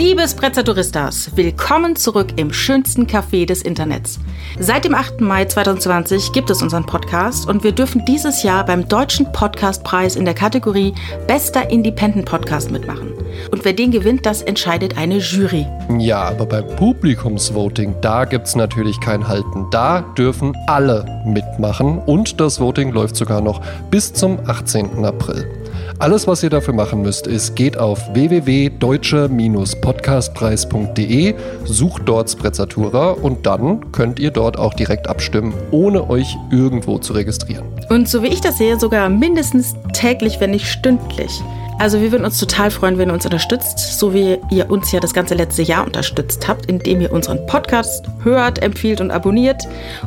Liebe Sprezzaduristas, willkommen zurück im schönsten Café des Internets. Seit dem 8. Mai 2020 gibt es unseren Podcast und wir dürfen dieses Jahr beim Deutschen Podcastpreis in der Kategorie Bester Independent Podcast mitmachen. Und wer den gewinnt, das entscheidet eine Jury. Ja, aber beim Publikumsvoting, da gibt es natürlich kein Halten. Da dürfen alle mitmachen und das Voting läuft sogar noch bis zum 18. April. Alles, was ihr dafür machen müsst, ist, geht auf www.deutsche-podcastpreis.de, sucht dort Sprezzatura und dann könnt ihr dort auch direkt abstimmen, ohne euch irgendwo zu registrieren. Und so wie ich das sehe, sogar mindestens täglich, wenn nicht stündlich. Also wir würden uns total freuen, wenn ihr uns unterstützt, so wie ihr uns ja das ganze letzte Jahr unterstützt habt, indem ihr unseren Podcast hört, empfiehlt und abonniert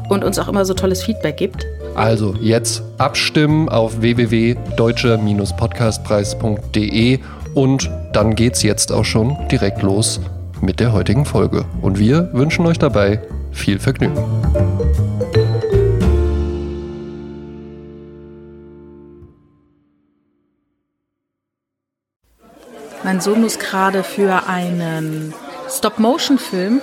und uns auch immer so tolles Feedback gibt. Also jetzt abstimmen auf www.deutsche-podcastpreis.de und dann geht's jetzt auch schon direkt los mit der heutigen Folge. Und wir wünschen euch dabei viel Vergnügen. Mein Sohn muss gerade für einen Stop-Motion-Film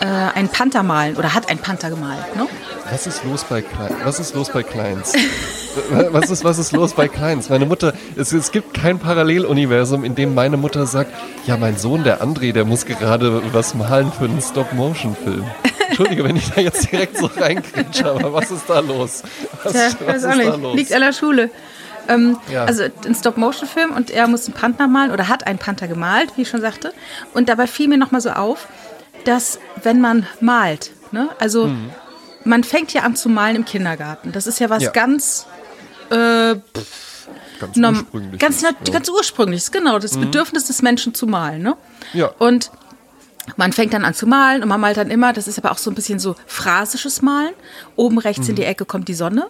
äh, einen Panther malen oder hat einen Panther gemalt. Ne? Was ist los bei Kleins? Was ist los bei Kleins? was, ist, was ist los bei Kleins? Meine Mutter, es, es gibt kein Paralleluniversum, in dem meine Mutter sagt, ja, mein Sohn, der André, der muss gerade was malen für einen Stop-Motion-Film. Entschuldige, wenn ich da jetzt direkt so reinkriege, aber was ist da los? Was, Tja, was weiß auch nicht. Liegt an der Schule. Ähm, ja. Also ein Stop-Motion-Film und er muss einen Panther malen oder hat einen Panther gemalt, wie ich schon sagte. Und dabei fiel mir nochmal so auf, dass wenn man malt, ne, also mhm. man fängt ja an zu malen im Kindergarten. Das ist ja was ja. ganz äh, ganz ursprüngliches. Ganz, ja. ganz ursprüngliches, genau. Das mhm. Bedürfnis des Menschen zu malen. Ne? Ja. Und man fängt dann an zu malen und man malt dann immer, das ist aber auch so ein bisschen so phrasisches Malen. Oben rechts mhm. in die Ecke kommt die Sonne.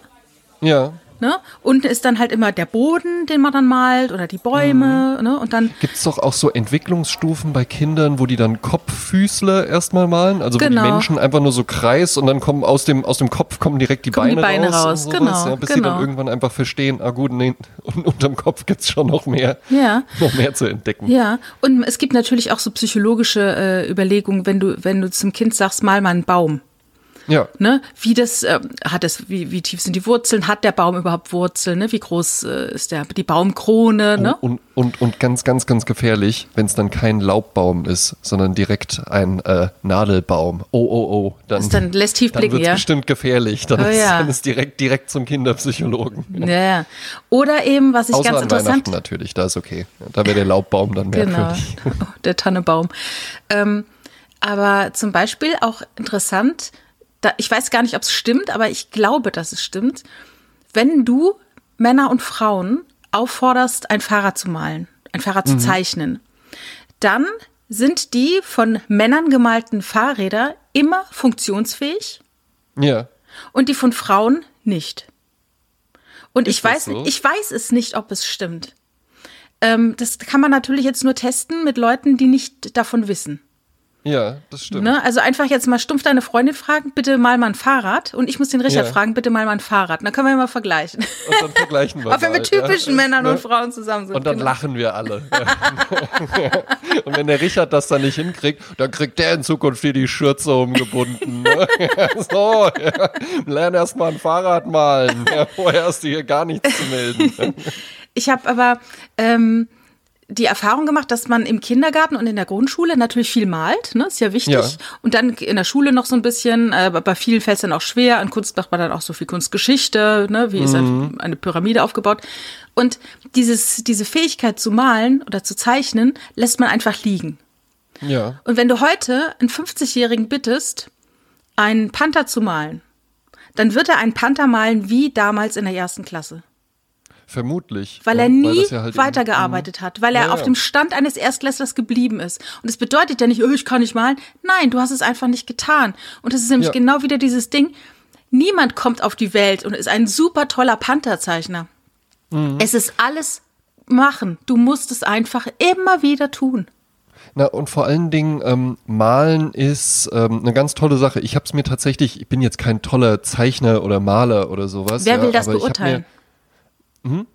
Ja. Ne? Unten ist dann halt immer der Boden, den man dann malt oder die Bäume. Mhm. Ne? Und dann Gibt es doch auch so Entwicklungsstufen bei Kindern, wo die dann Kopffüßle erstmal malen? Also genau. wo die genau. Menschen einfach nur so kreis und dann kommen aus dem, aus dem Kopf kommen direkt die, kommen Beine, die Beine raus. raus. Genau, ja, bis genau. sie dann genau. irgendwann einfach verstehen, ah gut, nee, und unterm Kopf gibt es schon noch mehr, ja. noch mehr zu entdecken. Ja, und es gibt natürlich auch so psychologische äh, Überlegungen, wenn du, wenn du zum Kind sagst, mal mal einen Baum. Ja. Ne? Wie das, äh, hat es, wie, wie tief sind die Wurzeln? Hat der Baum überhaupt Wurzeln? Ne? Wie groß äh, ist der, die Baumkrone? Ne? Und, und, und ganz, ganz, ganz gefährlich, wenn es dann kein Laubbaum ist, sondern direkt ein äh, Nadelbaum. Oh, oh, oh. Dann, das dann lässt tief blicken, dann wird's ja. bestimmt gefährlich. Dann, oh, ist, ja. dann ist direkt, direkt zum Kinderpsychologen. Ja. ja. Oder eben, was ich Außer ganz an interessant. Weihnachten natürlich, da ist okay. Da wäre der Laubbaum dann merkwürdig. Genau, der Tannebaum. Ähm, aber zum Beispiel auch interessant, da, ich weiß gar nicht, ob es stimmt, aber ich glaube, dass es stimmt. Wenn du Männer und Frauen aufforderst, ein Fahrrad zu malen, ein Fahrrad mhm. zu zeichnen, dann sind die von Männern gemalten Fahrräder immer funktionsfähig. Ja. Und die von Frauen nicht. Und Ist ich weiß, so? ich weiß es nicht, ob es stimmt. Ähm, das kann man natürlich jetzt nur testen mit Leuten, die nicht davon wissen. Ja, das stimmt. Ne? Also einfach jetzt mal stumpf deine Freundin fragen, bitte mal mal ein Fahrrad. Und ich muss den Richard Ja. fragen, bitte mal mal ein Fahrrad. Dann können wir ja mal vergleichen. Und dann vergleichen wir Ob wir mal, mit typischen ja. Männern Ne? und Frauen zusammen sind. Und dann genau. lachen wir alle. und wenn der Richard das dann nicht hinkriegt, dann kriegt der in Zukunft hier die Schürze umgebunden. Ne? so, ja. lern erst mal ein Fahrrad malen. Ja, vorher hast du hier gar nichts zu melden. Ich habe aber ähm, die Erfahrung gemacht, dass man im Kindergarten und in der Grundschule natürlich viel malt, ne? Ist ja wichtig. Ja. Und dann in der Schule noch so ein bisschen, äh, bei vielen fällt es dann auch schwer. An Kunst macht man dann auch so viel Kunstgeschichte, ne? Wie ist ein- eine Pyramide aufgebaut. Und dieses, diese Fähigkeit zu malen oder zu zeichnen, lässt man einfach liegen. Ja. Und wenn du heute einen 50-Jährigen bittest, einen Panther zu malen, dann wird er einen Panther malen wie damals in der ersten Klasse. Vermutlich. Weil ja, er nie das ja halt weitergearbeitet hat, weil er Ja, auf ja. dem Stand eines Erstklässlers geblieben ist. Und das bedeutet ja nicht, oh, ich kann nicht malen. Nein, du hast es einfach nicht getan. Und das ist nämlich Ja. genau wieder dieses Ding. Niemand kommt auf die Welt und ist ein super toller Pantherzeichner. Mhm. Es ist alles machen. Du musst es einfach immer wieder tun. Na, und vor allen Dingen, ähm, Malen ist ähm, eine ganz tolle Sache. Ich habe es mir tatsächlich, ich bin jetzt kein toller Zeichner oder Maler oder sowas. Wer ja, will das ich hab beurteilen? Mir,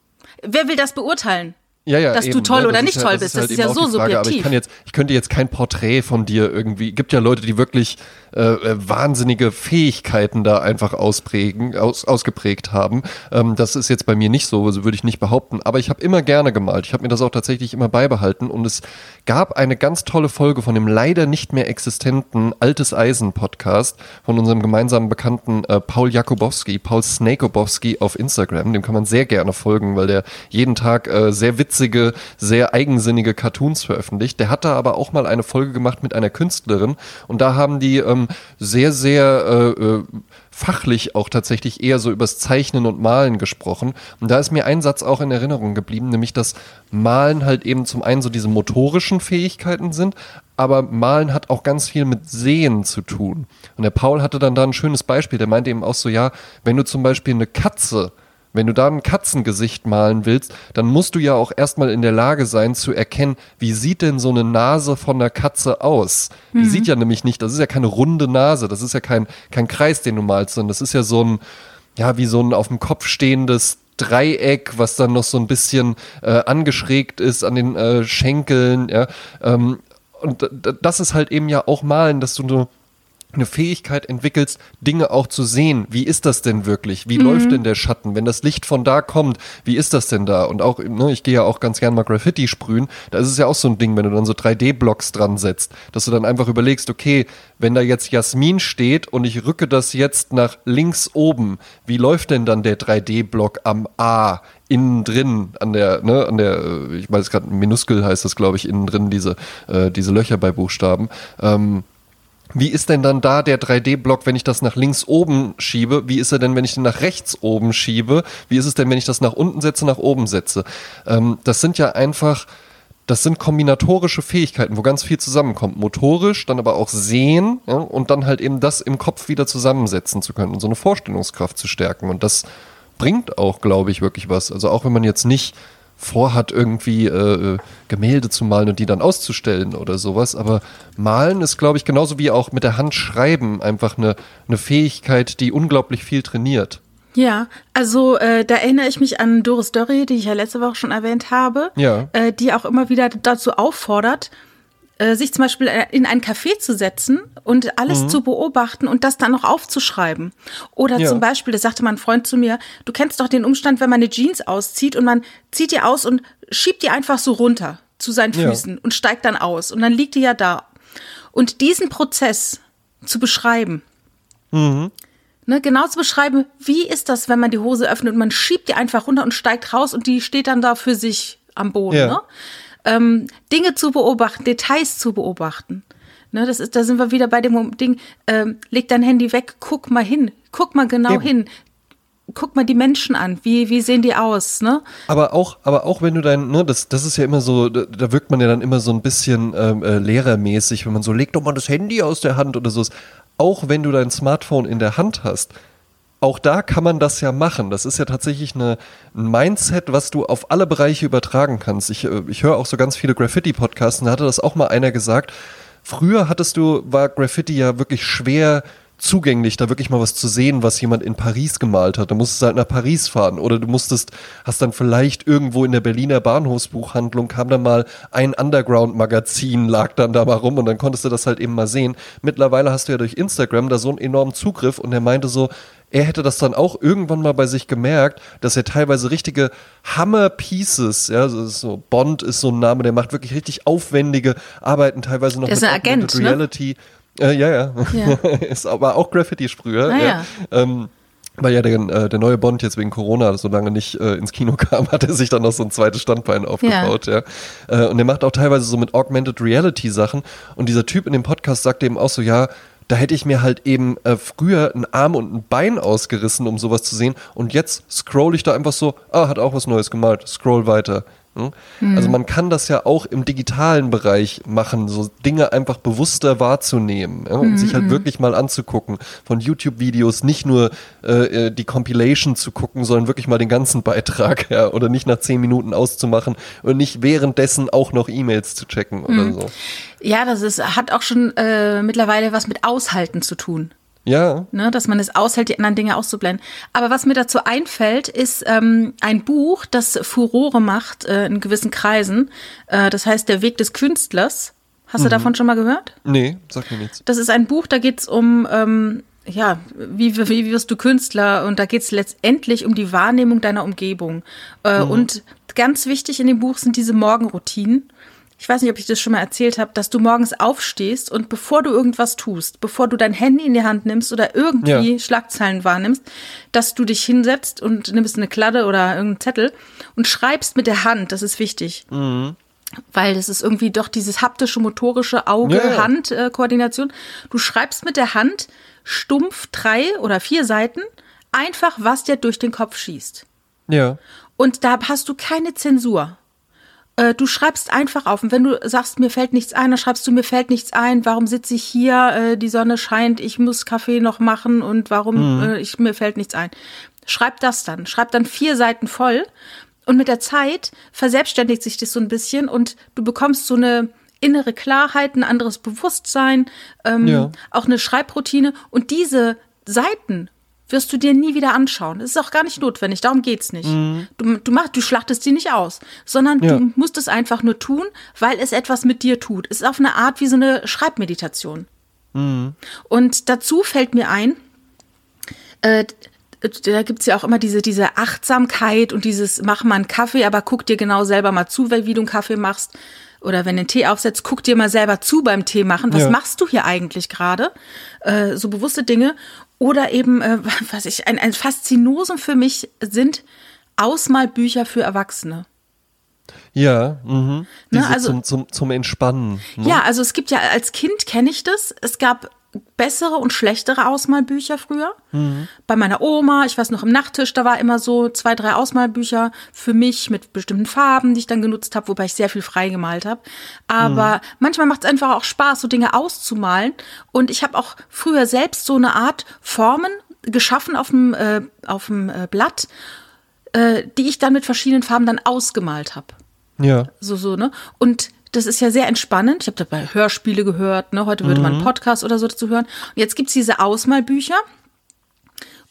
Wer will das beurteilen? ja, ja, dass eben, du toll ne? oder nicht ist toll das bist. halt Das ist ja so Frage. Aber ich subjektiv. kann jetzt, ich könnte jetzt kein Porträt von dir irgendwie. Gibt ja Leute, die wirklich äh, äh, wahnsinnige Fähigkeiten da einfach ausprägen, aus, ausgeprägt haben. Ähm, das ist jetzt bei mir nicht so, also würde ich nicht behaupten. Aber ich habe immer gerne gemalt. Ich habe mir das auch tatsächlich immer beibehalten. Und es gab eine ganz tolle Folge von dem leider nicht mehr existenten Altes Eisen Podcast von unserem gemeinsamen Bekannten äh, Paul Jakubowski, Paul Snakobowski auf Instagram. Dem kann man sehr gerne folgen, weil der jeden Tag äh, sehr witzige, sehr eigensinnige Cartoons veröffentlicht. Der hat da aber auch mal eine Folge gemacht mit einer Künstlerin und da haben die ähm, sehr, sehr äh, äh, fachlich auch tatsächlich eher so übers Zeichnen und Malen gesprochen. Und da ist mir ein Satz auch in Erinnerung geblieben, nämlich dass Malen halt eben zum einen so diese motorischen Fähigkeiten sind, aber Malen hat auch ganz viel mit Sehen zu tun. Und der Paul hatte dann da ein schönes Beispiel, der meinte eben auch so, ja, wenn du zum Beispiel eine Katze wenn du da ein Katzengesicht malen willst, dann musst du ja auch erstmal in der Lage sein zu erkennen, wie sieht denn so eine Nase von einer Katze aus? Die sieht ja nämlich nicht, das ist ja keine runde Nase, das ist ja kein, kein Kreis, den du malst, sondern das ist ja so ein, ja, wie so ein auf dem Kopf stehendes Dreieck, was dann noch so ein bisschen äh, angeschrägt ist an den äh, Schenkeln, ja. Ähm, und das ist halt eben ja auch Malen, dass du nur eine Fähigkeit entwickelst, Dinge auch zu sehen. Wie ist das denn wirklich? Wie läuft denn der Schatten? Wenn das Licht von da kommt, wie ist das denn da? Und auch, ne, ich gehe ja auch ganz gern mal Graffiti sprühen. Da ist es ja auch so ein Ding, wenn du dann so 3D-Blocks dran setzt, dass du dann einfach überlegst, okay, wenn da jetzt Jasmin steht und ich rücke das jetzt nach links oben, wie läuft denn dann der 3D-Block am A? innen drin an der, ne, an der, äh, ich weiß gerade, Minuskel heißt das, glaube ich, innen drin, diese, äh, diese Löcher bei Buchstaben. Ähm, wie ist denn dann da der 3D-Block, wenn ich das nach links oben schiebe? Wie ist er denn, wenn ich den nach rechts oben schiebe? Wie ist es denn, wenn ich das nach unten setze, nach oben setze? Ähm, das sind ja einfach, das sind kombinatorische Fähigkeiten, wo ganz viel zusammenkommt. Motorisch, dann aber auch sehen ja, und dann halt eben das im Kopf wieder zusammensetzen zu können und so eine Vorstellungskraft zu stärken. Und das bringt auch, glaube ich, wirklich was. Also auch wenn man jetzt nicht vorhat, irgendwie äh, Gemälde zu malen und die dann auszustellen oder sowas. Aber malen ist, glaube ich, genauso wie auch mit der Hand schreiben einfach eine, eine Fähigkeit, die unglaublich viel trainiert. Ja, also äh, da erinnere ich mich an Doris Dörri, die ich ja letzte Woche schon erwähnt habe, Ja. äh, die auch immer wieder dazu auffordert, äh, sich zum Beispiel äh, in ein Café zu setzen und alles zu beobachten und das dann noch aufzuschreiben. Oder Ja. zum Beispiel, das sagte mein Freund zu mir, du kennst doch den Umstand, wenn man eine Jeans auszieht und man zieht die aus und schiebt die einfach so runter zu seinen Ja. Füßen und steigt dann aus und dann liegt die ja da. Und diesen Prozess zu beschreiben, Ne, genau zu beschreiben, wie ist das, wenn man die Hose öffnet und man schiebt die einfach runter und steigt raus und die steht dann da für sich am Boden. Ja. Ne? Ähm, Dinge zu beobachten, Details zu beobachten. Ne, das ist, da sind wir wieder bei dem Ding, ähm, leg dein Handy weg, guck mal hin, guck mal genau Eben. hin. Guck mal die Menschen an, wie, wie sehen die aus, ne? Aber auch, aber auch wenn du dein, ne, das, das ist ja immer so, da, da wirkt man ja dann immer so ein bisschen ähm, äh, lehrermäßig, wenn man so, leg doch mal das Handy aus der Hand oder so. Auch wenn du dein Smartphone in der Hand hast, auch da kann man das ja machen. Das ist ja tatsächlich eine, ein Mindset, was du auf alle Bereiche übertragen kannst. Ich, äh, ich höre auch so ganz viele Graffiti-Podcasts und da hatte das auch mal einer gesagt. Früher hattest du, war Graffiti ja wirklich schwer zugänglich, da wirklich mal was zu sehen, was jemand in Paris gemalt hat. Da musstest du halt nach Paris fahren oder du musstest, hast dann vielleicht irgendwo in der Berliner Bahnhofsbuchhandlung kam dann mal ein Underground-Magazin, lag dann da mal rum und dann konntest du das halt eben mal sehen. Mittlerweile hast du ja durch Instagram da so einen enormen Zugriff und er meinte so, er hätte das dann auch irgendwann mal bei sich gemerkt, dass er teilweise richtige Hammer-Pieces, ja, so Bond ist so ein Name, der macht wirklich richtig aufwendige Arbeiten, teilweise noch Der ist ein Agent, Augmented ne? Reality. Äh, ja, ja. Ja. ist aber auch Graffiti-Sprüher. Ah, ja. ja. Ähm, weil ja der, äh, der neue Bond jetzt wegen Corona so lange nicht äh, ins Kino kam, hat er sich dann noch so ein zweites Standbein aufgebaut, ja. Äh, und er macht auch teilweise so mit Augmented Reality Sachen. Und dieser Typ in dem Podcast sagte eben auch so, ja, da hätte ich mir halt eben äh, früher einen Arm und ein Bein ausgerissen, um sowas zu sehen. Und jetzt scroll ich da einfach so, ah, hat auch was Neues gemalt, scroll weiter. Hm? Also man kann das ja auch im digitalen Bereich machen, so Dinge einfach bewusster wahrzunehmen ja, und sich halt wirklich mal anzugucken. Von YouTube-Videos nicht nur äh, äh, die Compilation zu gucken, sondern wirklich mal den ganzen Beitrag ja, oder nicht nach zehn Minuten auszumachen und nicht währenddessen auch noch E-Mails zu checken oder so. Ja, das ist, hat auch schon äh, mittlerweile was mit Aushalten zu tun. Ja. Ne, dass man es aushält, die anderen Dinge auszublenden. Aber was mir dazu einfällt, ist ähm, ein Buch, das Furore macht äh, in gewissen Kreisen. Äh, das heißt Der Weg des Künstlers. Hast du davon schon mal gehört? Nee, sag mir nichts. Das ist ein Buch, da geht's um, ähm, ja, wie, wie wirst du Künstler? Und da geht's letztendlich um die Wahrnehmung deiner Umgebung. Äh, Und ganz wichtig in dem Buch sind diese Morgenroutinen. Ich weiß nicht, ob ich das schon mal erzählt habe, dass du morgens aufstehst und bevor du irgendwas tust, bevor du dein Handy in die Hand nimmst oder irgendwie Ja. Schlagzeilen wahrnimmst, dass du dich hinsetzt und nimmst eine Kladde oder irgendeinen Zettel und schreibst mit der Hand. Das ist wichtig. Weil das ist irgendwie doch dieses haptische, motorische. Auge-Hand-Koordination. Du schreibst mit der Hand stumpf drei oder vier Seiten einfach, was dir durch den Kopf schießt. Ja. Und da hast du keine Zensur. Äh, Du schreibst einfach auf. Und wenn du sagst, mir fällt nichts ein, dann schreibst du, mir fällt nichts ein. Warum sitze ich hier? Äh, Die Sonne scheint, ich muss Kaffee noch machen und warum äh, ich, mir fällt nichts ein. Schreib das dann. Schreib dann vier Seiten voll. Und mit der Zeit verselbstständigt sich das so ein bisschen und du bekommst so eine innere Klarheit, ein anderes Bewusstsein, ähm, Ja. auch eine Schreibroutine. Und diese Seiten wirst du dir nie wieder anschauen. Das ist auch gar nicht notwendig, darum geht's nicht. Du, du, machst, du schlachtest die nicht aus, sondern Ja. du musst es einfach nur tun, weil es etwas mit dir tut. Es ist auf eine Art wie so eine Schreibmeditation. Und dazu fällt mir ein, äh, da gibt's ja auch immer diese, diese Achtsamkeit und dieses mach mal einen Kaffee, aber guck dir genau selber mal zu, wie du einen Kaffee machst. Oder wenn du einen Tee aufsetzt, guck dir mal selber zu beim Tee machen. Was Ja. machst du hier eigentlich gerade? Äh, so bewusste Dinge. Oder eben, äh, was ich, ein, ein Faszinosum für mich sind Ausmalbücher für Erwachsene. Ja, mhm. Diese also- zum, zum, zum Entspannen. Ne? Ja, also es gibt ja, als Kind kenne ich das. Es gab bessere und schlechtere Ausmalbücher früher. Bei meiner Oma, ich weiß noch, im Nachttisch, da war immer so zwei, drei Ausmalbücher für mich mit bestimmten Farben, die ich dann genutzt habe, wobei ich sehr viel freigemalt habe. Aber manchmal macht es einfach auch Spaß, so Dinge auszumalen. Und ich habe auch früher selbst so eine Art Formen geschaffen auf dem, äh, auf dem äh, Blatt, äh, die ich dann mit verschiedenen Farben dann ausgemalt habe Ja. so so ne und das ist ja sehr entspannend. Ich habe dabei Hörspiele gehört. Ne? Heute würde man einen Podcast oder so dazu hören. Und jetzt gibt's diese Ausmalbücher.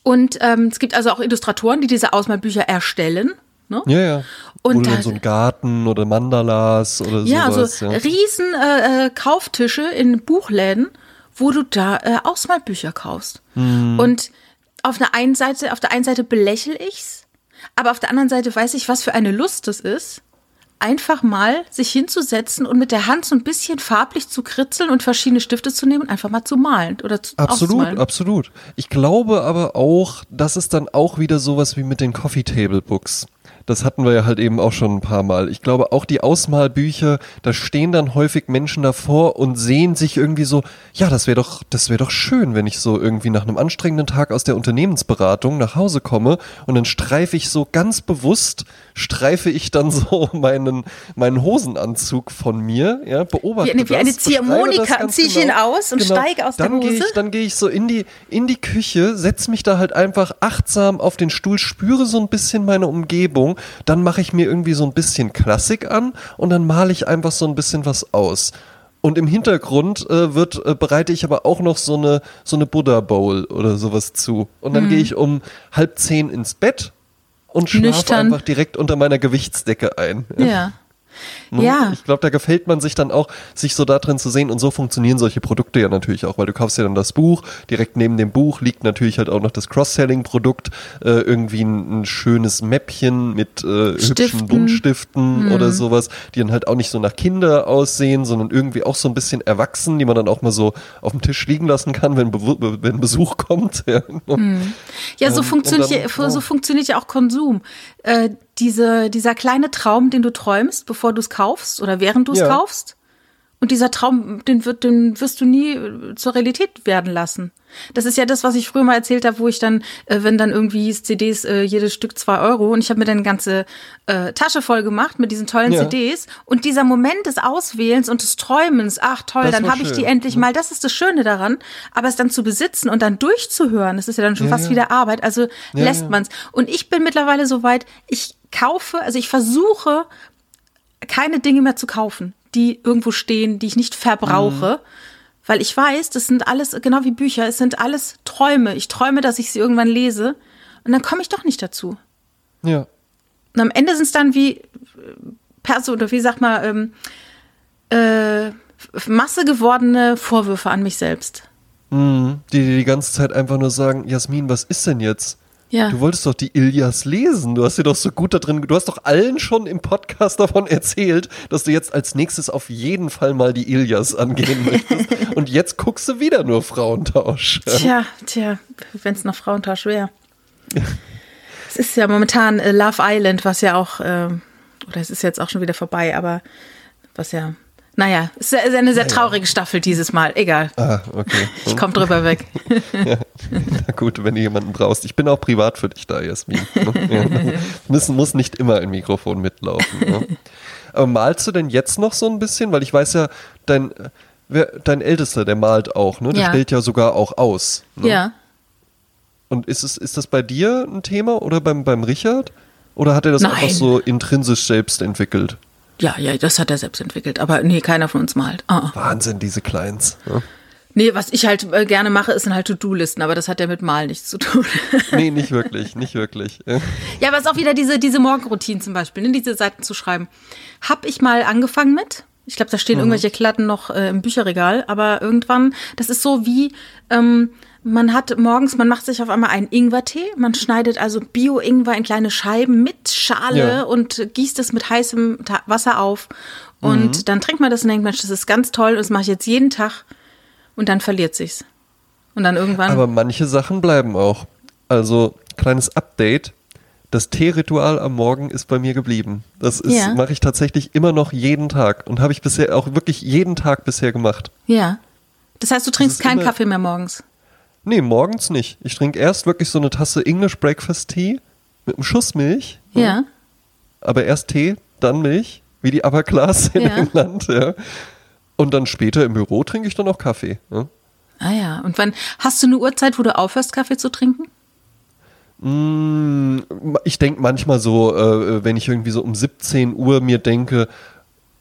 Und ähm, es gibt also auch Illustratoren, die diese Ausmalbücher erstellen. Ne? Ja, ja. Und da- so einen Garten oder Mandalas oder Ja, sowas. so ja. riesen äh, äh, Kauftische in Buchläden, wo du da äh, Ausmalbücher kaufst. Mhm. Und auf der einen Seite, auf der einen Seite belächle ich's, aber auf der anderen Seite weiß ich, was für eine Lust es ist, einfach mal sich hinzusetzen und mit der Hand so ein bisschen farblich zu kritzeln und verschiedene Stifte zu nehmen und einfach mal zu malen oder zu Absolut, auszumalen. absolut. Ich glaube aber auch, das ist dann auch wieder sowas wie mit den Coffee Table Books. Das hatten wir ja halt eben auch schon ein paar Mal. Ich glaube, auch die Ausmalbücher, da stehen dann häufig Menschen davor und sehen sich irgendwie so, ja, das wäre doch, das wäre doch schön, wenn ich so irgendwie nach einem anstrengenden Tag aus der Unternehmensberatung nach Hause komme und dann streife ich so ganz bewusst, streife ich dann so meinen, meinen Hosenanzug von mir, ja, beobachte Wie wie eine das, Ziehharmonika das ganz zieh ich ihn aus und steige aus der dann gehe Hose. ich, dann gehe ich so in die, in die Küche, setze mich da halt einfach achtsam auf den Stuhl, spüre so ein bisschen meine Umgebung, dann mache ich mir irgendwie so ein bisschen Klassik an und dann male ich einfach so ein bisschen was aus. Und im Hintergrund äh, wird, äh, bereite ich aber auch noch so eine, so eine Buddha Bowl oder sowas zu. Und Mhm. dann gehe ich um halb zehn ins Bett und Nüchtern. einfach direkt unter meiner Gewichtsdecke ein. Ja. Ja. Ich glaube, da gefällt man sich dann auch, sich so da drin zu sehen. Und so funktionieren solche Produkte ja natürlich auch, weil du kaufst ja dann das Buch. Direkt neben dem Buch liegt natürlich halt auch noch das Cross-Selling-Produkt. Äh, irgendwie ein, ein schönes Mäppchen mit äh, hübschen Stiften. Buntstiften oder sowas, die dann halt auch nicht so nach Kinder aussehen, sondern irgendwie auch so ein bisschen erwachsen, die man dann auch mal so auf dem Tisch liegen lassen kann, wenn, Bewu- wenn Besuch kommt. Ja, Ja, so, Ähm, funktioniert, dann- ja, so funktioniert ja auch Konsum. Äh, diese, dieser kleine Traum, den du träumst, bevor du es kaufst oder während du es Ja. kaufst. Und dieser Traum, den, wird, den wirst du nie äh, zur Realität werden lassen. Das ist ja das, was ich früher mal erzählt habe, wo ich dann, äh, wenn dann irgendwie hieß, CDs, äh, jedes Stück zwei Euro und ich habe mir dann eine ganze äh, Tasche voll gemacht mit diesen tollen Ja. CDs und dieser Moment des Auswählens und des Träumens, ach toll, Das dann habe ich die endlich mal, das ist das Schöne daran, aber es dann zu besitzen und dann durchzuhören, das ist ja dann schon Ja, fast ja. wieder Arbeit, also lässt man's. Und ich bin mittlerweile so weit, ich kaufe, also ich versuche, keine Dinge mehr zu kaufen, die irgendwo stehen, die ich nicht verbrauche, weil ich weiß, das sind alles, genau wie Bücher, es sind alles Träume. Ich träume, dass ich sie irgendwann lese und dann komme ich doch nicht dazu. Ja. Und am Ende sind es dann wie Perso oder wie sagt man, ähm, äh, Masse gewordene Vorwürfe an mich selbst. Mhm. Die dir die ganze Zeit einfach nur sagen, Jasmin, was ist denn jetzt? Ja. Du wolltest doch die Ilias lesen. Du hast dir doch so gut da drin, du hast doch allen schon im Podcast davon erzählt, dass du jetzt als nächstes auf jeden Fall mal die Ilias angehen möchtest. Und jetzt guckst du wieder nur Frauentausch. Tja, tja, wenn es noch Frauentausch wäre. es ist ja momentan äh, Love Island, was ja auch, äh, oder es ist jetzt auch schon wieder vorbei, aber was ja, naja, es ist eine sehr traurige Staffel dieses Mal. Egal. Ah, okay. Ich komme drüber weg. Na gut, wenn du jemanden brauchst. Ich bin auch privat für dich da, Jasmin. Ja. Müssen, muss nicht immer ein Mikrofon mitlaufen. Ne? Aber malst du denn jetzt noch so ein bisschen? Weil ich weiß ja, dein, wer, dein Ältester, der malt auch, ne? Der Ja. stellt ja sogar auch aus. Ne? Ja. Und ist, es, ist das bei dir ein Thema oder beim, beim Richard? Oder hat er das Nein. einfach so intrinsisch selbst entwickelt? Ja, ja, das hat er selbst entwickelt. Aber nee, keiner von uns malt. Ah, ah. Wahnsinn, diese Kleins. Ne? Nee, was ich halt äh, gerne mache, ist dann halt To-Do-Listen, aber das hat ja mit Malen nichts zu tun. Nee, nicht wirklich, nicht wirklich. Ja. ja, aber es ist auch wieder diese, diese Morgenroutinen zum Beispiel, ne, diese Seiten zu schreiben. Hab ich mal angefangen mit. Ich glaube, da stehen irgendwelche Klatten noch äh, im Bücherregal, aber irgendwann, das ist so wie, ähm, man hat morgens, man macht sich auf einmal einen Ingwertee, man schneidet also Bio-Ingwer in kleine Scheiben mit Schale Ja. und gießt es mit heißem Wasser auf. Und dann trinkt man das und denkt, Mensch, das ist ganz toll, und das mache ich jetzt jeden Tag. Und dann verliert sich's. Und dann irgendwann. Aber manche Sachen bleiben auch. Also, kleines Update. Das Teeritual am Morgen ist bei mir geblieben. Das ist, Ja. mache ich tatsächlich immer noch jeden Tag und habe ich bisher auch wirklich jeden Tag bisher gemacht. ja. Das heißt, du trinkst keinen Kaffee mehr morgens. Nee, morgens nicht. Ich trinke erst wirklich so eine Tasse English Breakfast Tea mit einem Schuss Milch, Ja. aber erst Tee, dann Milch, wie die Upper Class in Ja. England, ja. Und dann später im Büro trinke ich dann auch Kaffee. Ja. Ah ja. Und wann hast du eine Uhrzeit, wo du aufhörst, Kaffee zu trinken? Mm, Ich denke manchmal so, äh, wenn ich irgendwie so um 17 Uhr mir denke,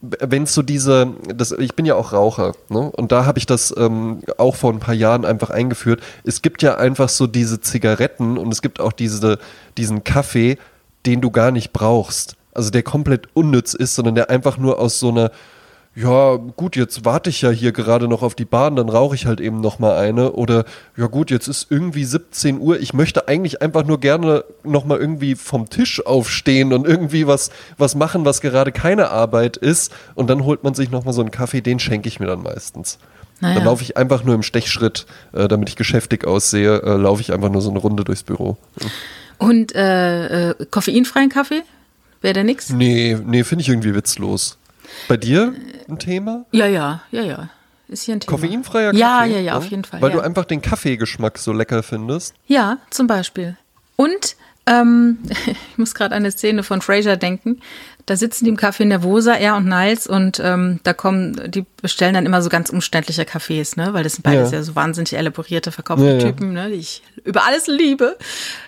wenn es so diese, das, ich bin ja auch Raucher, ne? Und da habe ich das ähm, auch vor ein paar Jahren einfach eingeführt. Es gibt ja einfach so diese Zigaretten und es gibt auch diese, diesen Kaffee, den du gar nicht brauchst. Also der komplett unnütz ist, sondern der einfach nur aus so einer, ja gut, jetzt warte ich ja hier gerade noch auf die Bahn, dann rauche ich halt eben noch mal eine. Oder ja gut, jetzt ist irgendwie 17 Uhr. Ich möchte eigentlich einfach nur gerne noch mal irgendwie vom Tisch aufstehen und irgendwie was, was machen, was gerade keine Arbeit ist. Und dann holt man sich noch mal so einen Kaffee, den schenke ich mir dann meistens. Naja. Dann laufe ich einfach nur im Stechschritt, äh, damit ich geschäftig aussehe, äh, laufe ich einfach nur so eine Runde durchs Büro. Und äh, äh, koffeinfreien Kaffee? Wäre der nix? Nee, nee, finde ich irgendwie witzlos. Bei dir ein Thema? Ja, ja, ja, ja. Ist hier ein Thema. Koffeinfreier Kaffee? Ja, ja, ja, auf jeden Fall. Weil ja. du einfach den Kaffeegeschmack so lecker findest. Ja, zum Beispiel. Und ähm, ich muss gerade an eine Szene von Frasier denken. Da sitzen die im Café Nervosa, er und Niles, und ähm, da kommen, die bestellen dann immer so ganz umständliche Cafés, ne? Weil das sind beides ja, Ja. so wahnsinnig elaborierte, verkaufte Ja. Typen, ne? Die ich über alles liebe.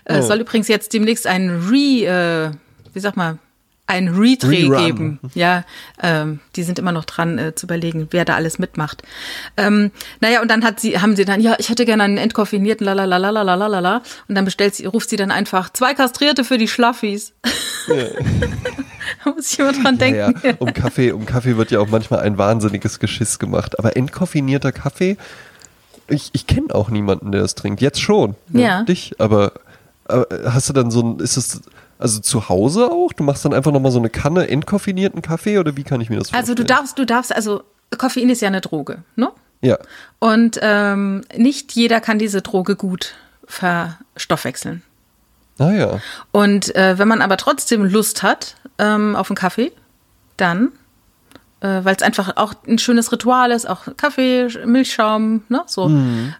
Äh, Es Oh. soll übrigens jetzt demnächst ein Re, äh, wie sag mal, ein Redreh geben. Ja, ähm, die sind immer noch dran äh, zu überlegen, wer da alles mitmacht. Ähm, naja, und dann hat sie, haben sie dann, ja, ich hätte gerne einen entkoffinierten, la la la la la la la und dann bestellt sie, ruft sie dann einfach zwei Kastrierte für die Schlaffis. Ja. da muss ich immer dran denken. Naja, um Kaffee, um Kaffee wird ja auch manchmal ein wahnsinniges Geschiss gemacht. Aber entkoffinierter Kaffee, ich, ich kenne auch niemanden, der das trinkt. Jetzt schon. Ja. Dich, aber, aber hast du dann so ein, ist es also zu Hause auch? Du machst dann einfach nochmal so eine Kanne entkoffinierten Kaffee oder wie kann ich mir das vorstellen? Also du darfst, du darfst, also Koffein ist ja eine Droge, ne? Ja. Und ähm, nicht jeder kann diese Droge gut verstoffwechseln. Naja. Und äh, wenn man aber trotzdem Lust hat ähm, auf einen Kaffee, dann, äh, weil es einfach auch ein schönes Ritual ist, auch Kaffee, Milchschaum, ne, so.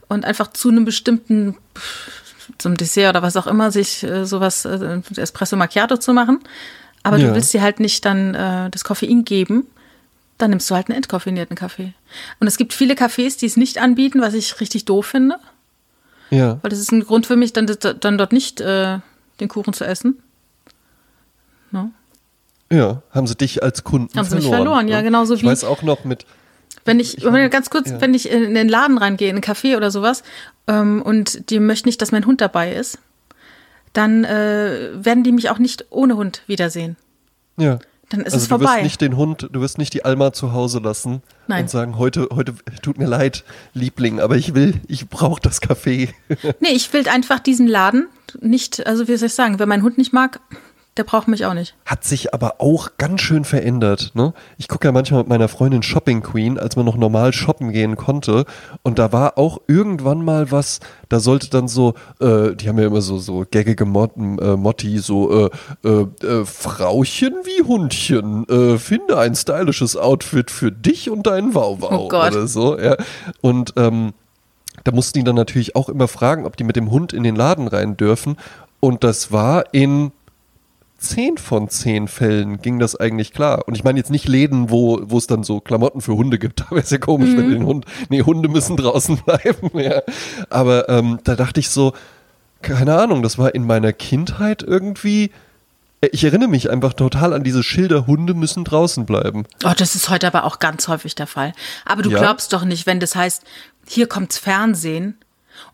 Und einfach zu einem bestimmten, pff, zum Dessert oder was auch immer, sich äh, sowas, äh, Espresso Macchiato zu machen. Aber Ja. du willst dir halt nicht dann äh, das Koffein geben, dann nimmst du halt einen entkoffinierten Kaffee. Und es gibt viele Cafés, die es nicht anbieten, was ich richtig doof finde. Ja. Weil das ist ein Grund für mich, dann, dann dort nicht äh, den Kuchen zu essen. No? Ja, haben sie dich als Kunden Haben sie verloren. mich verloren, ja, ne? genauso ich wie- weiß auch noch mit, Wenn ich, Ich wenn meine, ganz kurz, ja. wenn ich in den Laden reingehe, in einen Café oder sowas, ähm, und die möchten nicht, dass mein Hund dabei ist, dann äh, werden die mich auch nicht ohne Hund wiedersehen. Ja. Dann ist also es du vorbei. wirst nicht den Hund, du wirst nicht die Alma zu Hause lassen Nein. und sagen, heute, heute tut mir leid, Liebling, aber ich will, ich brauche das Kaffee. Nee, ich will einfach diesen Laden nicht, also wie soll ich sagen, wenn mein Hund nicht mag, der braucht mich auch nicht. Hat sich aber auch ganz schön verändert. Ne? Ich gucke ja manchmal mit meiner Freundin Shopping Queen, als man noch normal shoppen gehen konnte. Und da war auch irgendwann mal was, da sollte dann so, äh, die haben ja immer so, so gaggige Mot äh, Motti, so äh, äh, äh, Frauchen wie Hundchen, äh, finde ein stylisches Outfit für dich und deinen Wauwau Oh Gott. oder so. Ja. Und ähm, da mussten die dann natürlich auch immer fragen, ob die mit dem Hund in den Laden rein dürfen. Und das war in zehn von zehn Fällen ging das eigentlich klar. Und ich meine jetzt nicht Läden, wo, wo es dann so Klamotten für Hunde gibt. Da wäre es ja komisch, wenn den Hund, nee, Hunde müssen draußen bleiben. Ja. Aber ähm, da dachte ich so, keine Ahnung, das war in meiner Kindheit irgendwie. äh, Ich erinnere mich einfach total an diese Schilder, Hunde müssen draußen bleiben. Oh, das ist heute aber auch ganz häufig der Fall. Aber du Ja? glaubst doch nicht, wenn das heißt, hier kommt's Fernsehen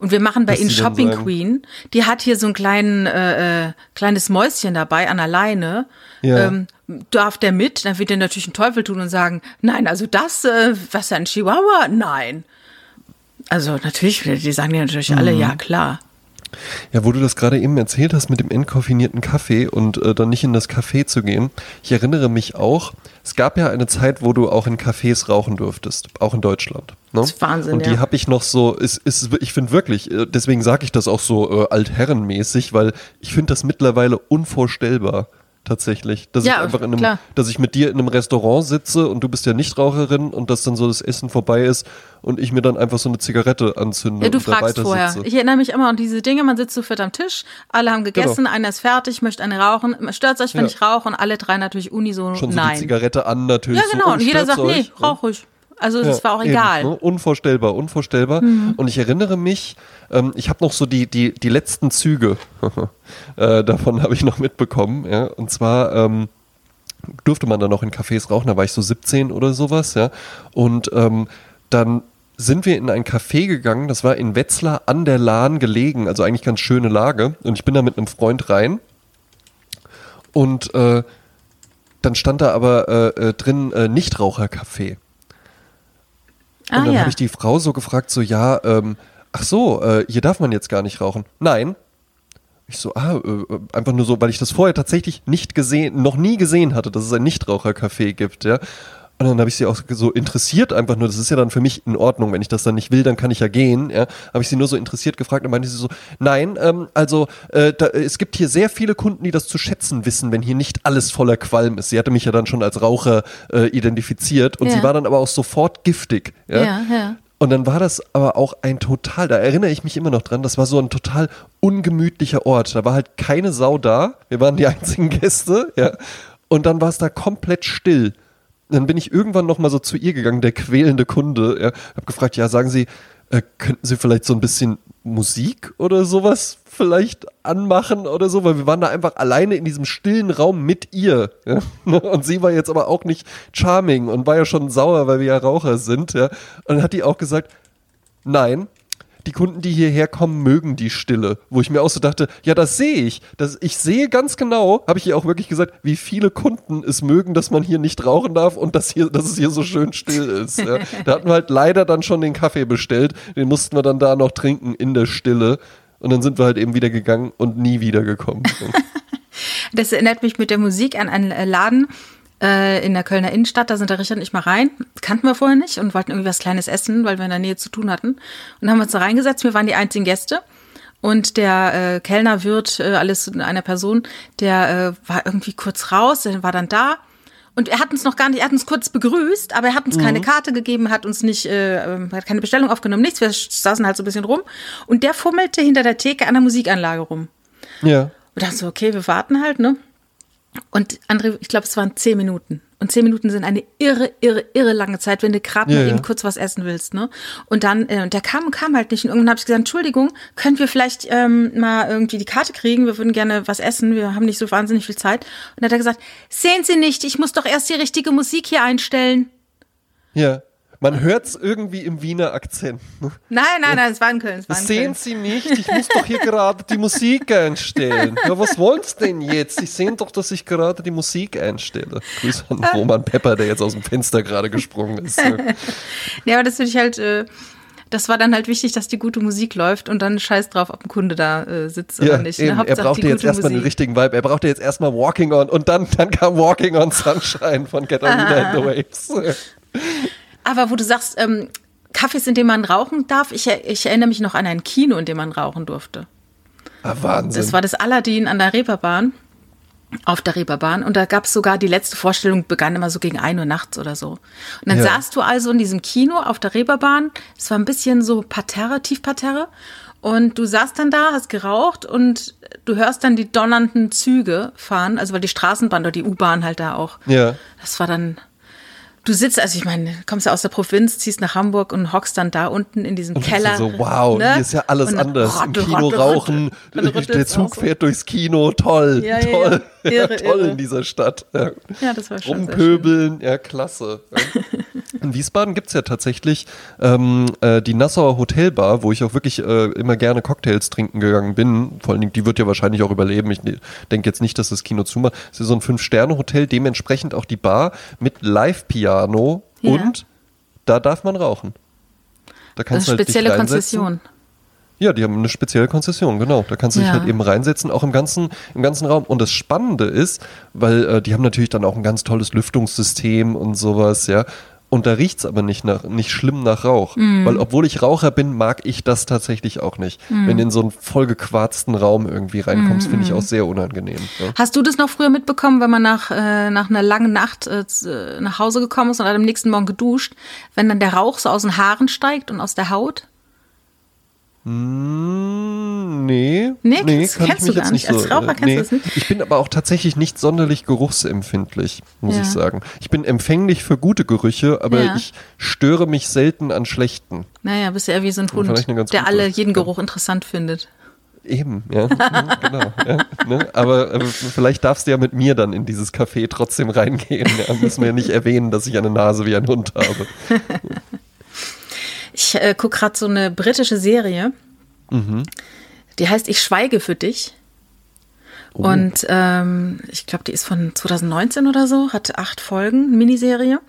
und wir machen bei Was Ihnen Shopping. Queen, die hat hier so ein kleinen, äh, äh, kleines Mäuschen dabei an der Leine. Ja. Ähm, darf der mit? Dann wird der natürlich einen Teufel tun und sagen, nein, also das, äh, was ein Chihuahua? Nein. Also natürlich, die sagen ja natürlich alle, Mhm. ja klar. Ja, wo du das gerade eben erzählt hast mit dem entkoffinierten Kaffee und äh, dann nicht in das Café zu gehen. Ich erinnere mich auch, es gab ja eine Zeit, wo du auch in Cafés rauchen durftest, auch in Deutschland. Ne? Das ist Wahnsinn, Und die ja. habe ich noch so, ist, ist, ich finde wirklich, äh, deswegen sage ich das auch so äh, altherrenmäßig, weil ich finde das mittlerweile unvorstellbar. Tatsächlich, dass Ja, ich einfach in einem, klar. dass ich mit dir in einem Restaurant sitze und du bist ja Nichtraucherin und dass dann so das Essen vorbei ist und ich mir dann einfach so eine Zigarette anzünde Ja, du und fragst vorher. sitze. Ich erinnere mich immer an diese Dinge, man sitzt so viert am Tisch, alle haben gegessen, Genau. einer ist fertig, möchte eine rauchen. Stört euch, wenn Ja. ich rauche und alle drei natürlich unisono Schon so die nein. Zigarette an natürlich. Ja, genau. So, und jeder stört's sagt, nee, euch? rauch ruhig. Also das Ja, war auch eben, egal. Mhm. ne? Unvorstellbar, unvorstellbar. Und ich erinnere mich, ähm, ich habe noch so die, die, die letzten Züge äh, davon habe ich noch mitbekommen. Ja? Und zwar ähm, durfte man dann noch in Cafés rauchen, da war ich so 17 oder sowas, ja. Und ähm, dann sind wir in ein Café gegangen, das war in Wetzlar an der Lahn gelegen, also eigentlich ganz schöne Lage. Und ich bin da mit einem Freund rein. Und äh, dann stand da aber äh, äh, drin äh, Nichtrauchercafé. Ah Und dann ja. habe ich die Frau so gefragt, so, ja, ähm, ach so, äh, hier darf man jetzt gar nicht rauchen. Nein. Ich so, ah, äh, einfach nur so, weil ich das vorher tatsächlich nicht gesehen, noch nie gesehen hatte, dass es ein Nichtrauchercafé gibt, ja. Und dann habe ich sie auch so interessiert, einfach nur, das ist ja dann für mich in Ordnung, wenn ich das dann nicht will, dann kann ich ja gehen, ja. Habe ich sie nur so interessiert gefragt und meinte sie so, nein, ähm, also äh, da, es gibt hier sehr viele Kunden, die das zu schätzen wissen, wenn hier nicht alles voller Qualm ist. Sie hatte mich ja dann schon als Raucher äh, identifiziert und Ja. sie war dann aber auch sofort giftig, ja. Ja, ja. Und dann war das aber auch ein total, da erinnere ich mich immer noch dran, das war so ein total ungemütlicher Ort. Da war halt keine Sau da. Wir waren die einzigen Gäste, ja. Und dann war es da komplett still. Dann bin ich irgendwann noch mal so zu ihr gegangen, der quälende Kunde, ja. Hab gefragt, ja, sagen Sie, äh, könnten Sie vielleicht so ein bisschen Musik oder sowas vielleicht anmachen oder so, weil wir waren da einfach alleine in diesem stillen Raum mit ihr. Ja? Und sie war jetzt aber auch nicht charming und war ja schon sauer, weil wir ja Raucher sind. Ja? Und dann hat die auch gesagt, nein, die Kunden, die hierher kommen, mögen die Stille. Wo ich mir auch so dachte, ja, das sehe ich. Das, ich sehe ganz genau, habe ich ihr auch wirklich gesagt, wie viele Kunden es mögen, dass man hier nicht rauchen darf und dass, hier, dass es hier so schön still ist. Ja. Da hatten wir halt leider dann schon den Kaffee bestellt. Den mussten wir dann da noch trinken in der Stille. Und dann sind wir halt eben wieder gegangen und nie wieder gekommen. Das erinnert mich mit der Musik an einen Laden in der Kölner Innenstadt. Da sind der Richard und ich mal rein. Kannten wir vorher nicht und wollten irgendwie was Kleines essen, weil wir in der Nähe zu tun hatten. Und haben uns da reingesetzt. Wir waren die einzigen Gäste. Und der äh, Kellner wird äh, alles in einer Person, der äh, war irgendwie kurz raus, der war dann da. Und er hat uns noch gar nicht, er hat uns kurz begrüßt, aber er hat uns keine Karte gegeben, hat uns nicht, äh, ähm, hat keine Bestellung aufgenommen, nichts. Wir saßen halt so ein bisschen rum. Und der fummelte hinter der Theke an der Musikanlage rum. ja. Und dachte so, okay, wir warten halt, ne? Und André, ich glaube, es waren zehn Minuten. Und zehn Minuten sind eine irre, irre, irre lange Zeit, wenn du gerade Ja, mal ja. eben kurz was essen willst, ne? Und dann, äh, und der kam und kam halt nicht. Und irgendwann habe ich gesagt, Entschuldigung, können wir vielleicht ähm, mal irgendwie die Karte kriegen? Wir würden gerne was essen. Wir haben nicht so wahnsinnig viel Zeit. Und dann hat er gesagt, sehen Sie nicht, ich muss doch erst die richtige Musik hier einstellen. Ja. Man hört es irgendwie im Wiener Akzent. Nein, nein, nein, es war in Köln. Es war in Sehen. Sie nicht? Ich muss doch hier gerade die Musik einstellen. Ja, was wollen Sie denn jetzt? Sie sehen doch, dass ich gerade die Musik einstelle. Grüße an Roman Pepper, der jetzt aus dem Fenster gerade gesprungen ist. Ja, aber das finde ich halt, äh, das war dann halt wichtig, dass die gute Musik läuft und dann scheiß drauf, ob ein Kunde da äh, sitzt oder Ja, nicht. ne? er brauchte jetzt erstmal den richtigen Vibe. Er brauchte jetzt erstmal Walking On und dann, dann kam Walking On Sunshine von Catalina and the Waves. Aber wo du sagst, ähm, Kaffees, in dem man rauchen darf, ich, ich erinnere mich noch an ein Kino, in dem man rauchen durfte. Ah, Wahnsinn. Das war das Aladdin an der Reeperbahn, auf der Reeperbahn. Und da gab es sogar, die letzte Vorstellung begann immer so gegen 1 Uhr nachts oder so. Und dann Ja. saßt du also in diesem Kino auf der Reeperbahn. Es war ein bisschen so Parterre, Tiefparterre. Und du saßt dann da, hast geraucht und du hörst dann die donnernden Züge fahren, also weil die Straßenbahn oder die U-Bahn halt da auch. ja. Das war dann. Du sitzt, also ich meine, kommst ja aus der Provinz, ziehst nach Hamburg und hockst dann da unten in diesem Und Keller. so, wow, ne? hier ist ja alles anders. Im rottel, Kino rottel, rauchen, rottel. Rüttelt's der Zug fährt durchs Kino, toll, Ja, ja, toll, ja. Irre, toll irre. in dieser Stadt. Ja. Ja, das war schon sehr Rumpöbeln, ja, klasse. Ja. In Wiesbaden gibt's ja tatsächlich ähm, äh, die Nassauer Hotelbar, wo ich auch wirklich äh, immer gerne Cocktails trinken gegangen bin. Vor allen Dingen, die wird ja wahrscheinlich auch überleben. Ich ne, denke jetzt nicht, dass das Kino zumacht. Es ist so ein Fünf-Sterne-Hotel, dementsprechend auch die Bar mit Live-Piano Ja. und da darf man rauchen. Da Das kannst ist du eine halt spezielle. Konzession. Ja, die haben eine spezielle Konzession, genau. Da kannst du dich Ja. halt eben reinsetzen, auch im ganzen, im ganzen Raum. Und das Spannende ist, weil äh, die haben natürlich dann auch ein ganz tolles Lüftungssystem und sowas, ja. Und da riecht's aber nicht nach, nicht schlimm nach Rauch. Mhm. Weil obwohl ich Raucher bin, mag ich das tatsächlich auch nicht. Wenn du in so einen vollgequarzten Raum irgendwie reinkommst, finde ich Mhm. auch sehr unangenehm. Ja. Hast du das noch früher mitbekommen, wenn man nach, äh, nach einer langen Nacht äh, äh, nach Hause gekommen ist und am nächsten Morgen geduscht, wenn dann der Rauch so aus den Haaren steigt und aus der Haut? Mm, nee. Nee, kennst- kennst du gar nicht. Als Raucher äh, kennst du das nicht? Ich bin aber auch tatsächlich nicht sonderlich geruchsempfindlich, muss Ja. ich sagen. Ich bin empfänglich für gute Gerüche, aber Ja. ich störe mich selten an schlechten. Naja, bist ja eher wie so ein Hund, der gute. alle jeden Ja. Geruch interessant findet. Eben, ja, ja, genau. Ja, ne? aber, aber vielleicht darfst du ja mit mir dann in dieses Café trotzdem reingehen. Ja, müssen wir ja nicht erwähnen, dass ich eine Nase wie ein Hund habe. Ich äh, gucke gerade so eine britische Serie, Mhm. die heißt Ich schweige für dich. Oh. Und ähm, ich glaube, die ist von 2019 oder so, hat acht Folgen, Miniserie.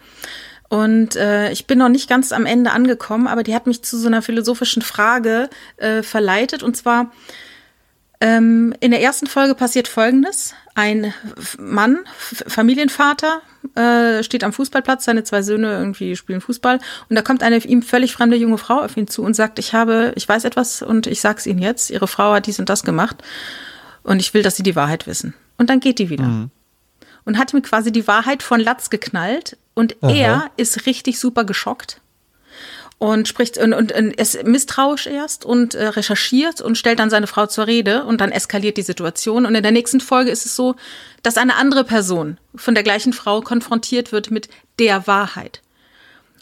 Und äh, ich bin noch nicht ganz am Ende angekommen, aber die hat mich zu so einer philosophischen Frage äh, verleitet. Und zwar, ähm, in der ersten Folge passiert Folgendes. Ein Mann, Familienvater, äh, steht am Fußballplatz, seine zwei Söhne irgendwie spielen Fußball. Und da kommt eine ihm völlig fremde junge Frau auf ihn zu und sagt, ich habe, ich weiß etwas und ich sag's Ihnen jetzt, Ihre Frau hat dies und das gemacht und ich will, dass Sie die Wahrheit wissen. Und dann geht die wieder. Und hat ihm quasi die Wahrheit von Latz geknallt. Und er ist richtig super geschockt und spricht und, und, und ist misstrauisch erst und äh, recherchiert und stellt dann seine Frau zur Rede und dann eskaliert die Situation und in der nächsten Folge ist es so, dass eine andere Person von der gleichen Frau konfrontiert wird mit der Wahrheit.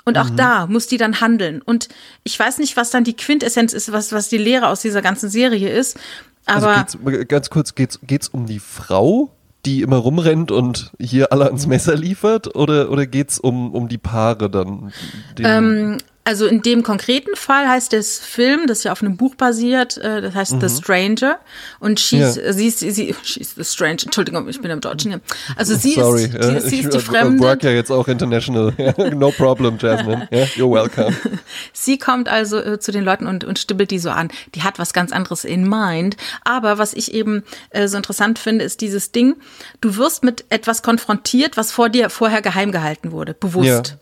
Und auch da muss die dann handeln. Und ich weiß nicht, was dann die Quintessenz ist, was, was die Lehre aus dieser ganzen Serie ist. Aber also geht's, ganz kurz, geht's, geht's um die Frau, die immer rumrennt und hier alle ans Messer liefert? Oder, oder geht's um, um die Paare dann? Ähm, also in dem konkreten Fall heißt das Film, das ja auf einem Buch basiert, äh, das heißt The Stranger. Und she's, Ja. sie ist, sie, she's the Stranger. Entschuldigung, ich bin im Deutschen hier. Also sie Sorry, ist, ja, die, sie ich ist die äh, Fremde. work ja jetzt auch international. Ja, no problem, Jasmine. Ja, you're welcome. Sie kommt also äh, zu den Leuten und, und stibbelt die so an. Die hat was ganz anderes in mind. Aber was ich eben äh, so interessant finde, ist dieses Ding, du wirst mit etwas konfrontiert, was vor dir vorher geheim gehalten wurde, bewusst.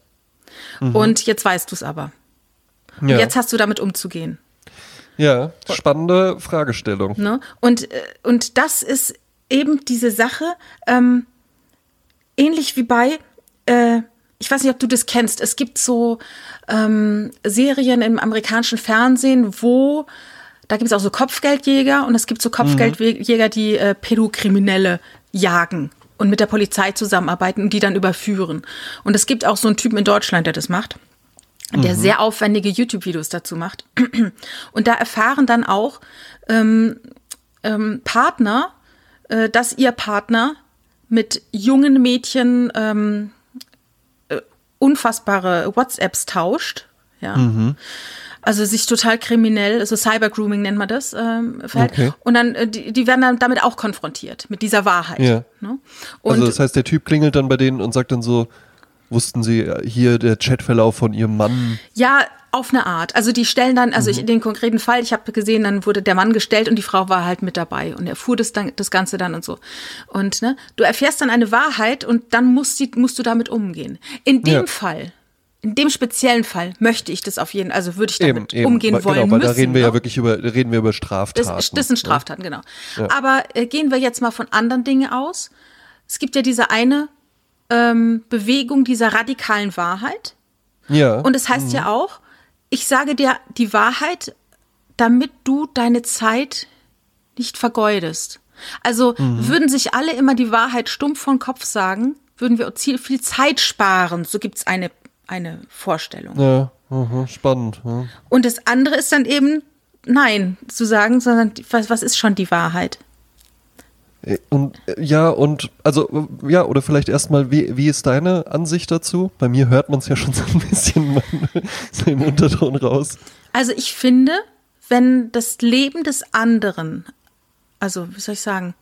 Und jetzt weißt du es aber. Und Ja. jetzt hast du damit umzugehen. Ja, spannende Fragestellung. Ne? Und, äh, und das ist eben diese Sache, ähm, ähnlich wie bei, äh, ich weiß nicht, ob du das kennst, es gibt so ähm, Serien im amerikanischen Fernsehen, wo, da gibt es auch so Kopfgeldjäger und es gibt so Kopfgeldjäger, die äh, Pädokriminelle jagen und mit der Polizei zusammenarbeiten und die dann überführen. Und es gibt auch so einen Typen in Deutschland, der das macht der sehr aufwendige YouTube-Videos dazu macht. Und da erfahren dann auch ähm, ähm, Partner, äh, dass ihr Partner mit jungen Mädchen ähm, äh, unfassbare WhatsApps tauscht. Ja. Mhm. Also sich total kriminell, also Cybergrooming nennt man das, ähm, verhält. Okay. Und dann, äh, die, die werden dann damit auch konfrontiert, mit dieser Wahrheit. Ja. Ne? Und Also das heißt, der Typ klingelt dann bei denen und sagt dann so, wussten Sie äh, hier der Chatverlauf von Ihrem Mann? Ja, auf eine Art. Also die stellen dann, also ich, Mhm. in den konkreten Fall, ich habe gesehen, dann wurde der Mann gestellt und die Frau war halt mit dabei und er fuhr das, dann, das Ganze dann und so. Und ne, du erfährst dann eine Wahrheit und dann musst, die, musst du damit umgehen. In dem Ja. Fall, in dem speziellen Fall möchte ich das auf jeden, also würde ich damit umgehen weil, wollen genau, weil müssen. da reden wir ja ne? wirklich über, reden wir über Straftaten. Das, das sind ne? Straftaten, genau. Aber äh, gehen wir jetzt mal von anderen Dingen aus. Es gibt ja diese eine ähm, Bewegung dieser radikalen Wahrheit. Ja. Und es heißt ja auch, ich sage dir die Wahrheit, damit du deine Zeit nicht vergeudest. Also würden sich alle immer die Wahrheit stumpf vom Kopf sagen, würden wir viel, viel Zeit sparen. So gibt's eine, eine Vorstellung. ja, mhm, spannend. Ja. Und das andere ist dann eben, nein, zu sagen, sondern was, was ist schon die Wahrheit? Äh, Und äh, ja, und also ja, oder vielleicht erstmal, wie, wie ist deine Ansicht dazu? Bei mir hört man es ja schon so ein bisschen so im Unterton raus. Also ich finde, wenn das Leben des anderen, also wie soll ich sagen,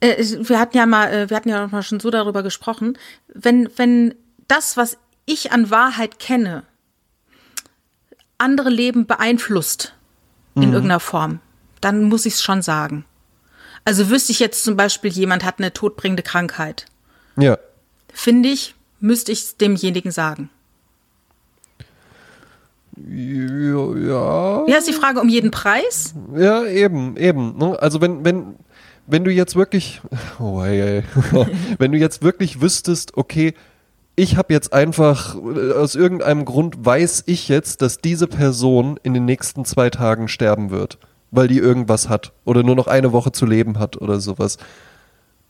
äh, wir hatten ja mal, äh, wir hatten ja auch mal schon so darüber gesprochen, wenn, wenn das, was ich an Wahrheit kenne, andere Leben beeinflusst in irgendeiner Form, dann muss ich es schon sagen. Also wüsste ich jetzt zum Beispiel, jemand hat eine todbringende Krankheit, Ja. finde ich, müsste ich es demjenigen sagen. Ja, ja. Ja, ist die Frage um jeden Preis? Ja, eben, eben. Ne? Also wenn, wenn, wenn du jetzt wirklich, oh, ey, ey. wenn du jetzt wirklich wüsstest, okay, ich habe jetzt einfach, äh, aus irgendeinem Grund weiß ich jetzt, dass diese Person in den nächsten zwei Tagen sterben wird, weil die irgendwas hat oder nur noch eine Woche zu leben hat oder sowas.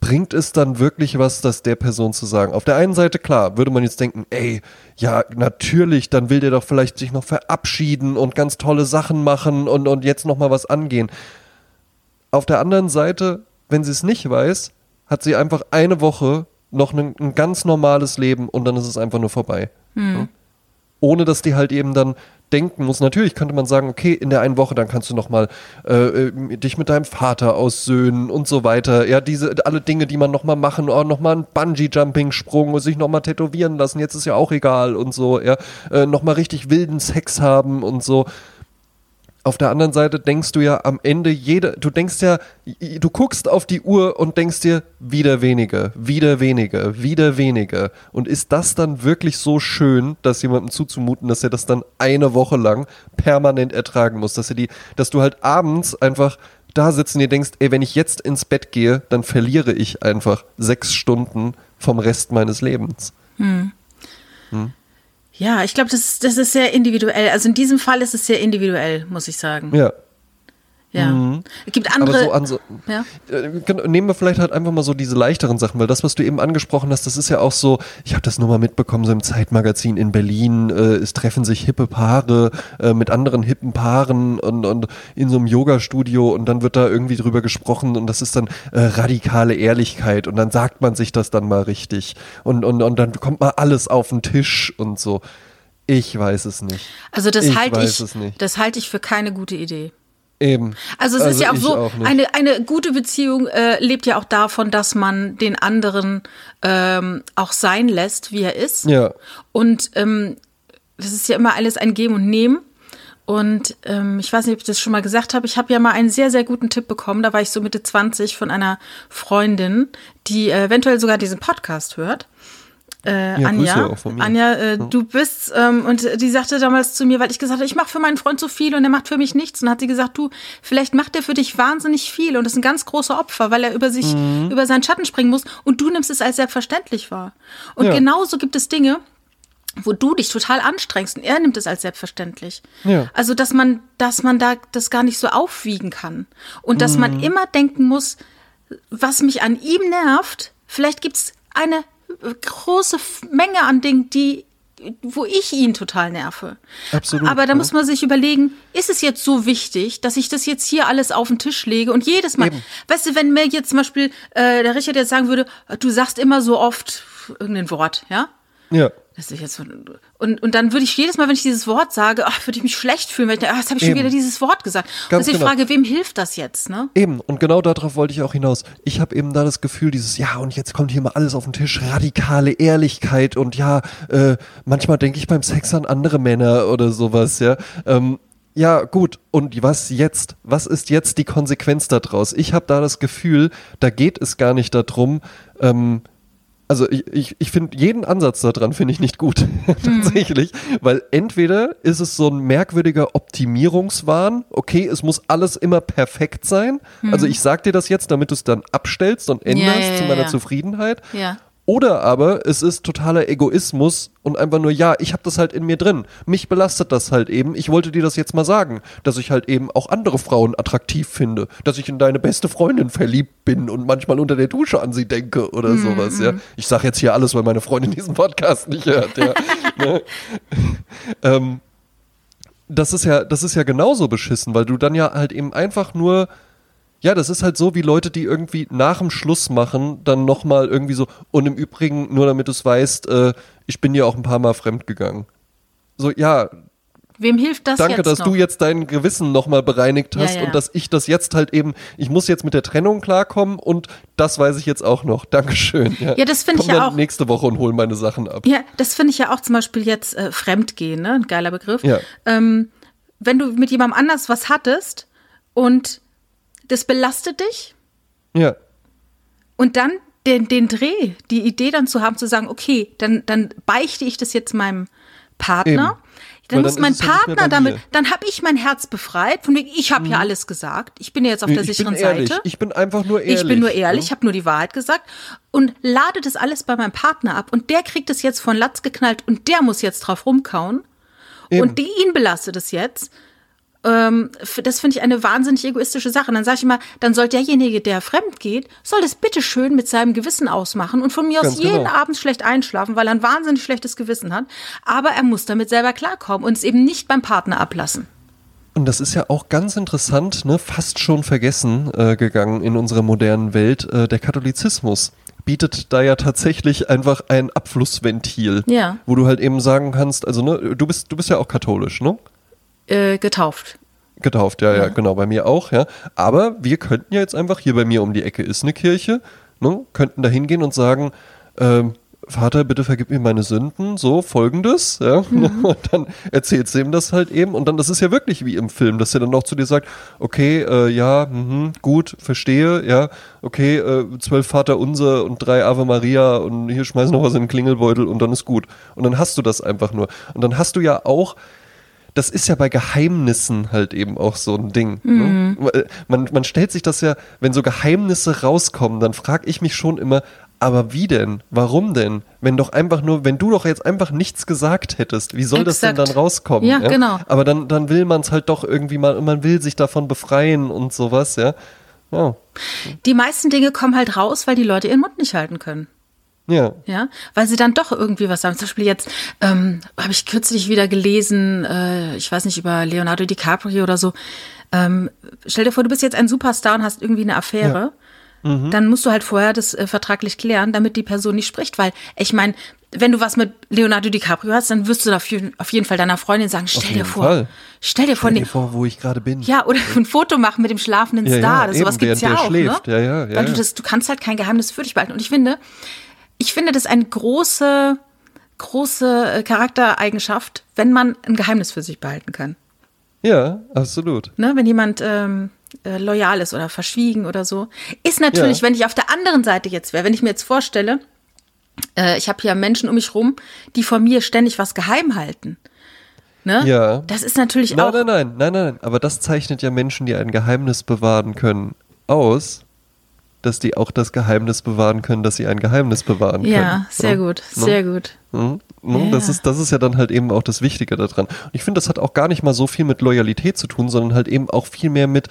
Bringt es dann wirklich was, das der Person zu sagen? Auf der einen Seite, klar, würde man jetzt denken, ey, ja, natürlich, dann will der doch vielleicht sich noch verabschieden und ganz tolle Sachen machen und, und jetzt noch mal was angehen. Auf der anderen Seite, wenn sie es nicht weiß, hat sie einfach eine Woche noch ein, ein ganz normales Leben und dann ist es einfach nur vorbei. Ja? Ohne dass die halt eben dann denken muss. Natürlich könnte man sagen, okay, in der einen Woche, dann kannst du noch mal äh, äh, dich mit deinem Vater aussöhnen und so weiter. Ja, diese alle Dinge, die man noch mal machen, oh, noch mal einen Bungee-Jumping-Sprung und sich noch mal tätowieren lassen. Jetzt ist ja auch egal und so. Ja, äh, noch mal richtig wilden Sex haben und so. Auf der anderen Seite denkst du ja am Ende jeder, du denkst ja, du guckst auf die Uhr und denkst dir, wieder weniger, wieder weniger, wieder weniger. Und ist das dann wirklich so schön, das jemandem zuzumuten, dass er das dann eine Woche lang permanent ertragen muss, dass er die, dass du halt abends einfach da sitzt und dir denkst, ey, wenn ich jetzt ins Bett gehe, dann verliere ich einfach sechs Stunden vom Rest meines Lebens. Ja, ich glaube, das, ist- das ist sehr individuell. Also in diesem Fall ist es sehr individuell, muss ich sagen. Ja. Ja. Es gibt Aber andere. so an ja. Äh, genau, Nehmen wir vielleicht halt einfach mal so diese leichteren Sachen, weil das, was du eben angesprochen hast, das ist ja auch so, ich habe das nur mal mitbekommen, so im Zeitmagazin in Berlin, äh, es treffen sich hippe Paare äh, mit anderen hippen Paaren und, und in so einem Yoga-Studio und dann wird da irgendwie drüber gesprochen und das ist dann äh, radikale Ehrlichkeit und dann sagt man sich das dann mal richtig und, und, und dann kommt mal alles auf den Tisch und so. Ich weiß es nicht. Also das halte ich, nicht. das halte ich für keine gute Idee. Eben. Also es ist ja auch so, auch eine, eine gute Beziehung äh, lebt ja auch davon, dass man den anderen ähm, auch sein lässt, wie er ist. Ja. Und ähm, das ist ja immer alles ein Geben und Nehmen. Und ähm, ich weiß nicht, ob ich das schon mal gesagt habe. Ich habe ja mal einen sehr, sehr guten Tipp bekommen. Da war ich so Mitte 20 von einer Freundin, die äh, eventuell sogar diesen Podcast hört. Äh, Ja, Anja. Anja, äh, du bist, ähm, und die sagte damals zu mir, weil ich gesagt habe, ich mache für meinen Freund so viel und er macht für mich nichts. Und dann hat sie gesagt, du, vielleicht macht er für dich wahnsinnig viel und das ist ein ganz großer Opfer, weil er über sich, Mhm. über seinen Schatten springen muss und du nimmst es als selbstverständlich wahr. Und Ja. genauso gibt es Dinge, wo du dich total anstrengst und er nimmt es als selbstverständlich. Ja. Also, dass man, dass man da das gar nicht so aufwiegen kann. Und dass Mhm. man immer denken muss, was mich an ihm nervt, vielleicht gibt's eine große Menge an Dingen, die wo ich ihn total nerve. Absolut, Aber da ja. muss man sich überlegen, ist es jetzt so wichtig, dass ich das jetzt hier alles auf den Tisch lege und jedes Mal, Eben. weißt du, wenn mir jetzt zum Beispiel äh, der Richard jetzt sagen würde, du sagst immer so oft irgendein Wort, ja? Ja. Das ist jetzt so, und, und dann würde ich jedes Mal, wenn ich dieses Wort sage, ach, würde ich mich schlecht fühlen, weil ich denke, ach, jetzt habe ich schon Eben. wieder dieses Wort gesagt. Ganz und ich genau. frage, wem hilft das jetzt, ne? Eben, und genau darauf wollte ich auch hinaus. Ich habe eben da das Gefühl, dieses, ja, und jetzt kommt hier mal alles auf den Tisch, radikale Ehrlichkeit und ja, äh, manchmal denke ich beim Sex an andere Männer oder sowas, ja. Ähm, ja, gut, und was jetzt? Was ist jetzt die Konsequenz daraus? Ich habe da das Gefühl, da geht es gar nicht darum, ähm, also ich, ich, ich finde jeden Ansatz daran finde ich nicht gut, tatsächlich, weil entweder ist es so ein merkwürdiger Optimierungswahn, okay, es muss alles immer perfekt sein, also ich sag dir das jetzt, damit du es dann abstellst und änderst ja, zu ja, meiner ja. Zufriedenheit, Ja. Oder aber es ist totaler Egoismus und einfach nur, ja, ich habe das halt in mir drin. Mich belastet das halt eben. Ich wollte dir das jetzt mal sagen, dass ich halt eben auch andere Frauen attraktiv finde, dass ich in deine beste Freundin verliebt bin und manchmal unter der Dusche an sie denke oder sowas, ja. Ich sage jetzt hier alles, weil meine Freundin diesen Podcast nicht hört, ja. ne? ähm, das ist ja, das ist ja genauso beschissen, weil du dann ja halt eben einfach nur ja, das ist halt so wie Leute, die irgendwie nach dem Schluss machen, dann nochmal irgendwie so, und im Übrigen, nur damit du es weißt, äh, ich bin ja auch ein paar Mal fremdgegangen. So, ja, Wem hilft das danke, dass noch? du jetzt dein Gewissen nochmal bereinigt Ja, hast ja. und dass ich das jetzt halt eben, ich muss jetzt mit der Trennung klarkommen und das weiß ich jetzt auch noch. Dankeschön. Ja, Ja, das finde ich ja dann auch. nächste Woche und hol meine Sachen ab. Ja, das finde ich ja auch zum Beispiel jetzt äh, Fremdgehen, ne? Ein geiler Begriff. Ja. Ähm, wenn du mit jemandem anders was hattest und das belastet dich Ja, und dann den, den Dreh, die Idee dann zu haben, zu sagen, okay, dann, dann beichte ich das jetzt meinem Partner. Eben. Dann Weil muss dann mein ja Partner damit, dann habe ich mein Herz befreit, von wegen, ich habe ja alles gesagt, ich bin ja jetzt auf der ich sicheren. Seite. Ich bin einfach nur ehrlich. Ich bin nur ehrlich, ne? ich habe nur die Wahrheit gesagt und lade das alles bei meinem Partner ab und der kriegt es jetzt von Latz geknallt und der muss jetzt drauf rumkauen Eben. und die ihn belastet es jetzt. Ähm, das finde ich eine wahnsinnig egoistische Sache. Und dann sage ich immer, dann soll derjenige, der fremd geht, soll das bitte schön mit seinem Gewissen ausmachen und von mir aus Ganz jeden genau. Abend schlecht einschlafen, weil er ein wahnsinnig schlechtes Gewissen hat. Aber er muss damit selber klarkommen und es eben nicht beim Partner ablassen. Und das ist ja auch ganz interessant, ne, fast schon vergessen äh, gegangen in unserer modernen Welt. Äh, der Katholizismus bietet da ja tatsächlich einfach ein Abflussventil, Ja. wo du halt eben sagen kannst, also ne, du bist du bist ja auch katholisch, ne? Äh, getauft. Getauft, ja, ja, genau, bei mir auch, ja. Aber wir könnten ja jetzt einfach, hier bei mir um die Ecke ist eine Kirche, ne, könnten da hingehen und sagen, ähm, Vater, bitte vergib mir meine Sünden, so folgendes, ja. Und dann erzählst du ihm das halt eben. Und dann, das ist ja wirklich wie im Film, dass er dann auch zu dir sagt, okay, äh, ja, mhm, gut, verstehe, ja, okay, äh, zwölf Vater unser und drei Ave Maria und hier schmeiß noch was in den Klingelbeutel und dann ist gut. Und dann hast du das einfach nur. Und dann hast du ja auch das ist ja bei Geheimnissen halt eben auch so ein Ding. Ne? Man, man stellt sich das ja, wenn so Geheimnisse rauskommen, dann frage ich mich schon immer, aber wie denn? Warum denn? Wenn doch einfach nur, wenn du doch jetzt einfach nichts gesagt hättest, wie soll das denn Exakt. dann rauskommen? Ja, genau. Aber dann, dann will man es halt doch irgendwie mal, man will sich davon befreien und sowas, ja. Ja. Die meisten Dinge kommen halt raus, weil die Leute ihren Mund nicht halten können. Ja. Ja, weil sie dann doch irgendwie was sagen. Zum Beispiel jetzt ähm, habe ich kürzlich wieder gelesen, äh, ich weiß nicht, über Leonardo DiCaprio oder so. Ähm, stell dir vor, du bist jetzt ein Superstar und hast irgendwie eine Affäre. Dann musst du halt vorher das äh, vertraglich klären, damit die Person nicht spricht. Weil, ich meine, wenn du was mit Leonardo DiCaprio hast, dann wirst du dafür auf jeden Fall deiner Freundin sagen, stell dir vor, Fall. stell dir vor, Stell nee, dir vor, wo ich gerade bin. ja, oder ein Foto machen mit dem schlafenden Ja, ja, Star. das, eben, sowas gibt's ja während der auch. Ne? Ja, ja, ja, Weil du ja. das, du kannst halt kein Geheimnis für dich behalten. Und ich finde, ich finde das eine große, große äh, Charaktereigenschaft, wenn man ein Geheimnis für sich behalten kann. Ja, absolut. Ne? Wenn jemand ähm, äh, loyal ist oder verschwiegen oder so. Ist natürlich, Ja. wenn ich auf der anderen Seite jetzt wäre, wenn ich mir jetzt vorstelle, äh, ich habe hier Menschen um mich rum, die vor mir ständig was geheim halten. Ne? Ja. Das ist natürlich Nein, auch. nein, nein, nein, nein. Aber das zeichnet ja Menschen, die ein Geheimnis bewahren können, aus, dass die auch das Geheimnis bewahren können, dass sie ein Geheimnis bewahren können. Ja, sehr gut, Ne? sehr gut. Mhm. Ne? Das, Ja. ist, das ist ja dann halt eben auch das Wichtige daran. Und ich finde, das hat auch gar nicht mal so viel mit Loyalität zu tun, sondern halt eben auch viel mehr mit,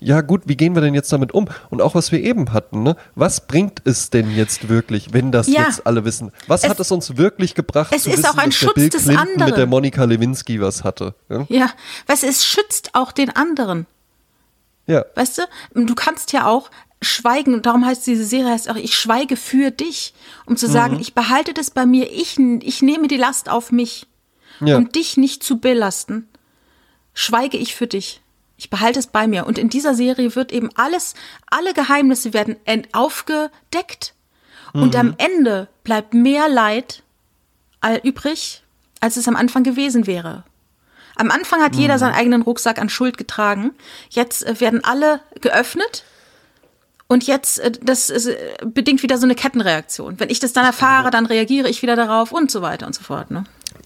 ja gut, wie gehen wir denn jetzt damit um? Und auch was wir eben hatten, ne? Was bringt es denn jetzt wirklich, wenn das Ja. jetzt alle wissen? Was Es- hat es uns wirklich gebracht es zu ist wissen, auch ein dass der Schutz Bill des Clinton mit der anderen. Monika Lewinsky was hatte? Ja? Ja, du, es schützt auch den anderen. ja. Weißt du, du kannst ja auch schweigen, und darum heißt diese Serie heißt auch, ich schweige für dich, um zu sagen, ich behalte das bei mir, ich, ich nehme die Last auf mich, Ja. um dich nicht zu belasten, schweige ich für dich. Ich behalte es bei mir. Und in dieser Serie wird eben alles, alle Geheimnisse werden aufgedeckt. Und am Ende bleibt mehr Leid übrig, als es am Anfang gewesen wäre. Am Anfang hat jeder seinen eigenen Rucksack an Schuld getragen. Jetzt äh, werden alle geöffnet. Und jetzt, äh, das ist, äh, bedingt wieder so eine Kettenreaktion. Wenn ich das dann erfahre, dann reagiere ich wieder darauf und so weiter und so fort. Ne?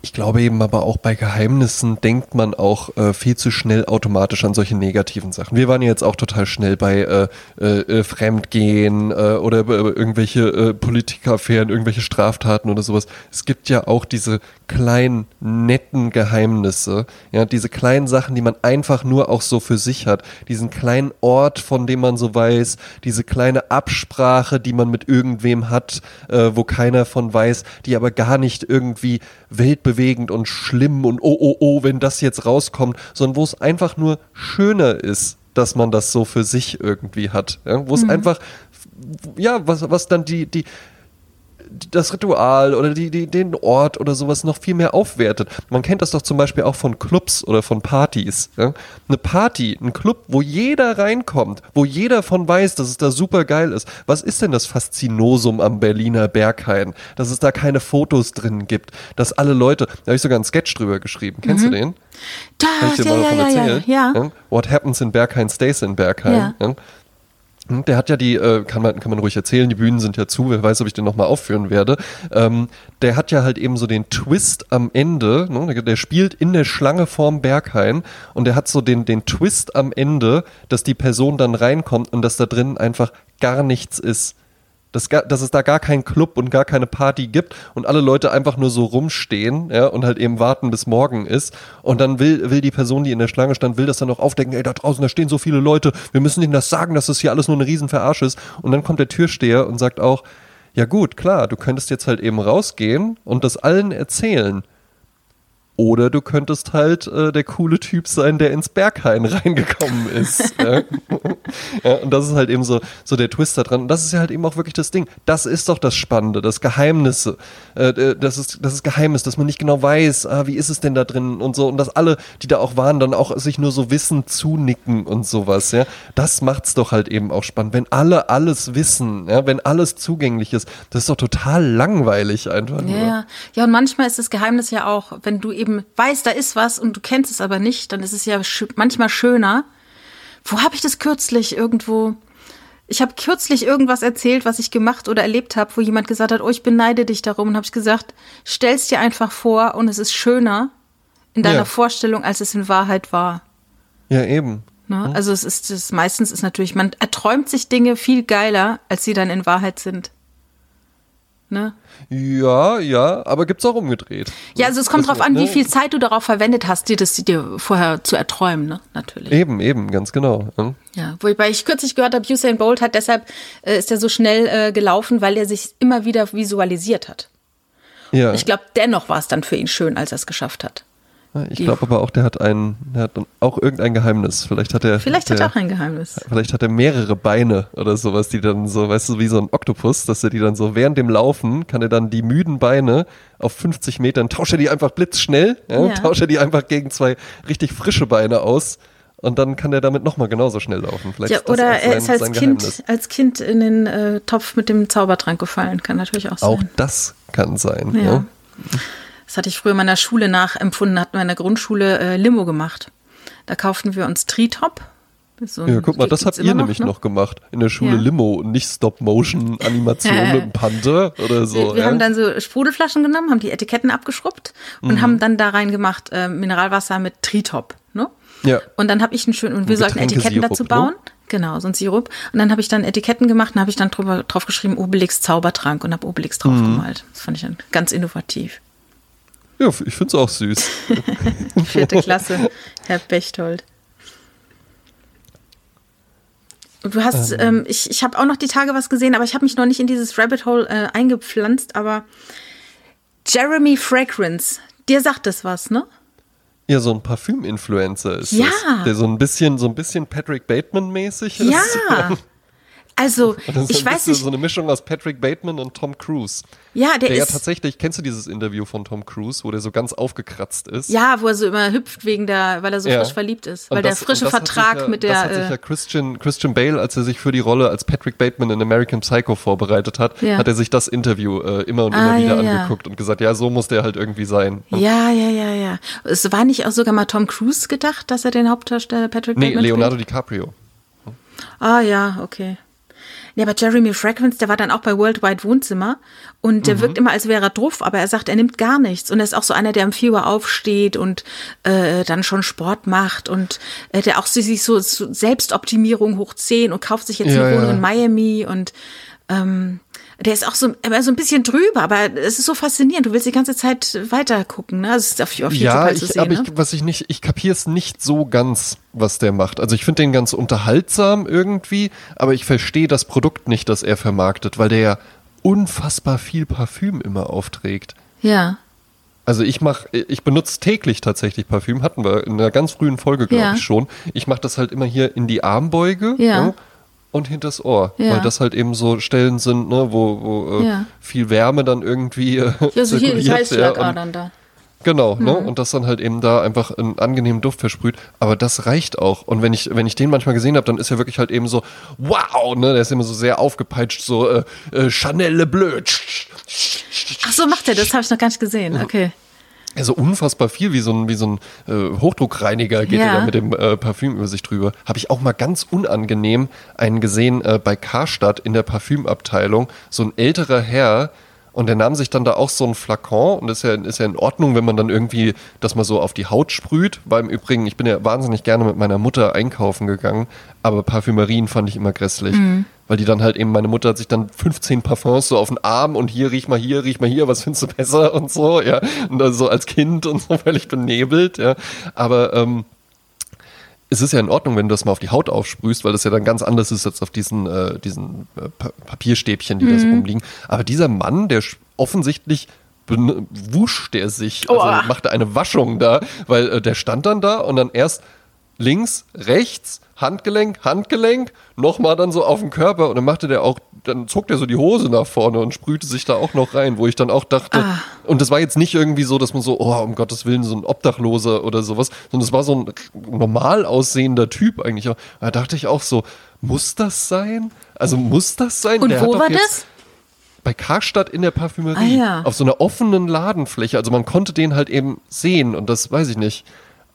Ich glaube eben aber auch bei Geheimnissen denkt man auch äh, viel zu schnell automatisch an solche negativen Sachen. Wir waren ja jetzt auch total schnell bei äh, äh, äh, Fremdgehen äh, oder irgendwelche äh, Politikeraffären, irgendwelche Straftaten oder sowas. Es gibt ja auch diese kleinen, netten Geheimnisse, ja, diese kleinen Sachen, die man einfach nur auch so für sich hat. Diesen kleinen Ort, von dem man so weiß, diese kleine Absprache, die man mit irgendwem hat, wo keiner von weiß, die aber gar nicht irgendwie weltbewegend und schlimm und oh, oh, oh, wenn das jetzt rauskommt, sondern wo es einfach nur schöner ist, dass man das so für sich irgendwie hat. Ja? Wo es einfach, ja, was, was dann die, die, das Ritual oder die, die, den Ort oder sowas noch viel mehr aufwertet. Man kennt das doch zum Beispiel auch von Clubs oder von Partys. Ja? Eine Party, ein Club, wo jeder reinkommt, wo jeder von weiß, dass es da super geil ist. Was ist denn das Faszinosum am Berliner Berghain? Dass es da keine Fotos drin gibt, dass alle Leute, da habe ich sogar einen Sketch drüber geschrieben. Kennst du den? Da, Kann ich dir ja, mal ja, davon ja, ja, ja. What happens in Berghain stays in Berghain. Ja. Hm, Der hat ja die, äh, kann man, kann man ruhig erzählen, die Bühnen sind ja zu, wer weiß, ob ich den nochmal aufführen werde. Ähm, der hat ja halt eben so den Twist am Ende, ne? der, der spielt in der Schlange vorm Berghain und der hat so den, den Twist am Ende, dass die Person dann reinkommt und dass da drin einfach gar nichts ist. Dass, dass es da gar keinen Club und gar keine Party gibt und alle Leute einfach nur so rumstehen ja, und halt eben warten, bis morgen ist. Und dann will, will die Person, die in der Schlange stand, will das dann auch aufdecken, ey, da draußen, da stehen so viele Leute, wir müssen ihnen das sagen, dass das hier alles nur eine Riesenverarsche ist. Und dann kommt der Türsteher und sagt auch, ja gut, klar, du könntest jetzt halt eben rausgehen und das allen erzählen. Oder du könntest halt äh, der coole Typ sein, der ins Berghain reingekommen ist. ja. ja, und das ist halt eben so, so der Twist da dran. Und das ist ja halt eben auch wirklich das Ding. Das ist doch das Spannende, das Geheimnisse. Äh, das, ist, das ist Geheimnis, dass man nicht genau weiß, ah, wie ist es denn da drin und so. Und dass alle, die da auch waren, dann auch sich nur so wissen, zunicken und sowas. Ja, Das macht's doch halt eben auch spannend. Wenn alle alles wissen, ja, wenn alles zugänglich ist, das ist doch total langweilig einfach nur. Ja, ja. ja, und manchmal ist das Geheimnis ja auch, wenn du eben weißt, da ist was und du kennst es aber nicht, dann ist es ja schö manchmal schöner. Wo habe ich das kürzlich irgendwo? Ich habe kürzlich irgendwas erzählt, was ich gemacht oder erlebt habe, wo jemand gesagt hat, oh, ich beneide dich darum. Und habe ich gesagt, stell's dir einfach vor und es ist schöner in deiner Ja. Vorstellung, als es in Wahrheit war. Ja, eben. Ne? Also es ist das meistens ist natürlich, man erträumt sich Dinge viel geiler, als sie dann in Wahrheit sind. Ne? Ja, ja, aber gibt's auch umgedreht. Ja, also es kommt Das- drauf an, wie ne? viel Zeit du darauf verwendet hast, dir das dir vorher zu erträumen, ne? Natürlich. Eben, eben, ganz genau. hm? Ja, wobei ich kürzlich gehört habe, Usain Bolt hat deshalb äh, ist er so schnell äh, gelaufen, weil er sich immer wieder visualisiert hat. Ja, Ich glaube, dennoch war es dann für ihn schön, als er es geschafft hat. Ich glaube aber auch, der hat ein, der hat auch irgendein Geheimnis. Vielleicht hat er, Vielleicht hat er auch ein Geheimnis. vielleicht hat er mehrere Beine oder sowas, die dann so, weißt du, wie so ein Oktopus, dass er die dann so während dem Laufen kann er dann die müden Beine auf 50 Metern tauscht er die einfach blitzschnell, ja, Ja. tauscht er die einfach gegen zwei richtig frische Beine aus. Und dann kann er damit nochmal genauso schnell laufen. Vielleicht Ja, oder auch er sein, ist als sein Kind, als Kind in den äh, Topf mit dem Zaubertrank gefallen. Kann natürlich auch sein. Auch das kann sein. Ja. Ja. Das hatte ich früher in meiner Schule nachempfunden, hatten wir in der Grundschule äh, Limo gemacht. Da kauften wir uns ist so ein- Ja, guck mal, das habt ihr immer nämlich ne? noch gemacht. In der Schule Ja. Limo und nicht Stop-Motion-Animation mit dem Panther oder so. Wir, wir ja? haben dann so Sprudelflaschen genommen, haben die Etiketten abgeschrubbt und Mhm. haben dann da rein gemacht äh, Mineralwasser mit Tritop. Ne? Ja. Und dann habe ich einen schönen, und wir sollten Etiketten dazu ne? bauen. Genau, so ein Sirup. Und dann habe ich dann Etiketten gemacht und habe ich dann drüber, drauf geschrieben Obelix Zaubertrank und habe Obelix drauf Mhm. gemalt. Das fand ich dann ganz innovativ. Ja, ich find's auch süß. Vierte Klasse, Herr Bechtold. Du hast, ähm, ich, ich habe auch noch die Tage was gesehen, aber ich habe mich noch nicht in dieses Rabbit Hole äh, eingepflanzt, aber Jeremy Fragrance, dir sagt das was, ne? Ja, so ein Parfüm-Influencer ist Ja. das. Der so ein bisschen, so ein bisschen Patrick Bateman-mäßig ist. Ja. Also, ich weiß nicht. so eine Mischung aus Patrick Bateman und Tom Cruise. Ja, der Der ja ist. tatsächlich, kennst du dieses Interview von Tom Cruise, wo der so ganz aufgekratzt ist? Ja, wo er so immer hüpft wegen der, weil er so Ja. frisch verliebt ist. Weil das- der frische Vertrag ja, mit Das hat der. sich ja Äh, Christian, Christian Bale, als er sich für die Rolle als Patrick Bateman in American Psycho vorbereitet hat, Ja. hat er sich das Interview äh, immer und Ah, immer wieder ja, ja. angeguckt und gesagt, ja, so muss der halt irgendwie sein. Und ja, ja, ja, ja. Es war nicht auch sogar mal Tom Cruise gedacht, dass er den Hauptdarsteller Patrick nee, Bateman Leonardo spielt? DiCaprio. Ah ja, okay. Nee, aber Jeremy Fragrance, der war dann auch bei Worldwide Wohnzimmer und der wirkt immer, als wäre er drauf, aber er sagt, er nimmt gar nichts. Und er ist auch so einer, der um 4 Uhr aufsteht und äh, dann schon Sport macht und äh, der auch sich so, so Selbstoptimierung hoch 10 und kauft sich jetzt Ja, eine Wohnung ja. in Miami und ähm, der ist auch so, aber so ein bisschen drüber, aber es ist so faszinierend. Du willst die ganze Zeit weiter gucken, ne? Also es ist auf, auf Ja, halt zu ich, sehen, aber ne? ich, was ich nicht, ich kapiere es nicht so ganz, was der macht. Also ich finde den ganz unterhaltsam irgendwie, aber ich verstehe das Produkt nicht, das er vermarktet, weil der ja unfassbar viel Parfüm immer aufträgt. Ja. Also ich mache, ich benutze täglich tatsächlich Parfüm, hatten wir in einer ganz frühen Folge, glaube Ja. ich schon. Ich mache das halt immer hier in die Armbeuge Ja. ne, und hinters Ohr, Ja. weil das halt eben so Stellen sind, ne, wo, wo äh, Ja. viel Wärme dann irgendwie äh, Ja, so hier die Halsschlagadern da. Genau, ne? Mhm. Und das dann halt eben da einfach einen angenehmen Duft versprüht. Aber das reicht auch. Und wenn ich, wenn ich den manchmal gesehen habe, dann ist er wirklich halt eben so, wow, ne? Der ist immer so sehr aufgepeitscht, so äh, äh, Chanel Le Bleu. Ach so, macht er, das habe ich noch gar nicht gesehen. Okay. Also unfassbar viel, wie so ein, wie so ein äh, Hochdruckreiniger geht Ja. er da mit dem äh, Parfüm über sich drüber. Habe ich auch mal ganz unangenehm einen gesehen äh, bei Karstadt in der Parfümabteilung. So ein älterer Herr, und der nahm sich dann da auch so ein Flakon und ist ja, ist ja in Ordnung, wenn man dann irgendwie das mal so auf die Haut sprüht. Weil im Übrigen, ich bin ja wahnsinnig gerne mit meiner Mutter einkaufen gegangen, aber Parfümerien fand ich immer grässlich. Weil die dann halt eben, meine Mutter hat sich dann 15 Parfums so auf den Arm und hier riech mal hier, riech mal hier, was findest du besser und so, ja. Und dann so als Kind und so völlig benebelt, ja. Aber ähm, es ist ja in Ordnung, wenn du das mal auf die Haut aufsprühst, weil das ja dann ganz anders ist als auf diesen, äh, diesen äh, pa Papierstäbchen, die da Mhm. so rumliegen. Aber dieser Mann, der offensichtlich ben- wuscht der sich, also Oha. machte eine Waschung da, weil äh, der stand dann da und dann erst links, rechts, Handgelenk, Handgelenk, nochmal dann so auf den Körper und dann machte der auch, dann zog der so die Hose nach vorne und sprühte sich da auch noch rein, wo ich dann auch dachte, Ah. und das war jetzt nicht irgendwie so, dass man so, oh, um Gottes Willen, so ein Obdachloser oder sowas, sondern es war so ein normal aussehender Typ eigentlich. Da dachte ich auch so, muss das sein? Also muss das sein? Und Der wo war das? Bei Karstadt in der Parfümerie. Ah, ja. Auf so einer offenen Ladenfläche. Also man konnte den halt eben sehen und das weiß ich nicht.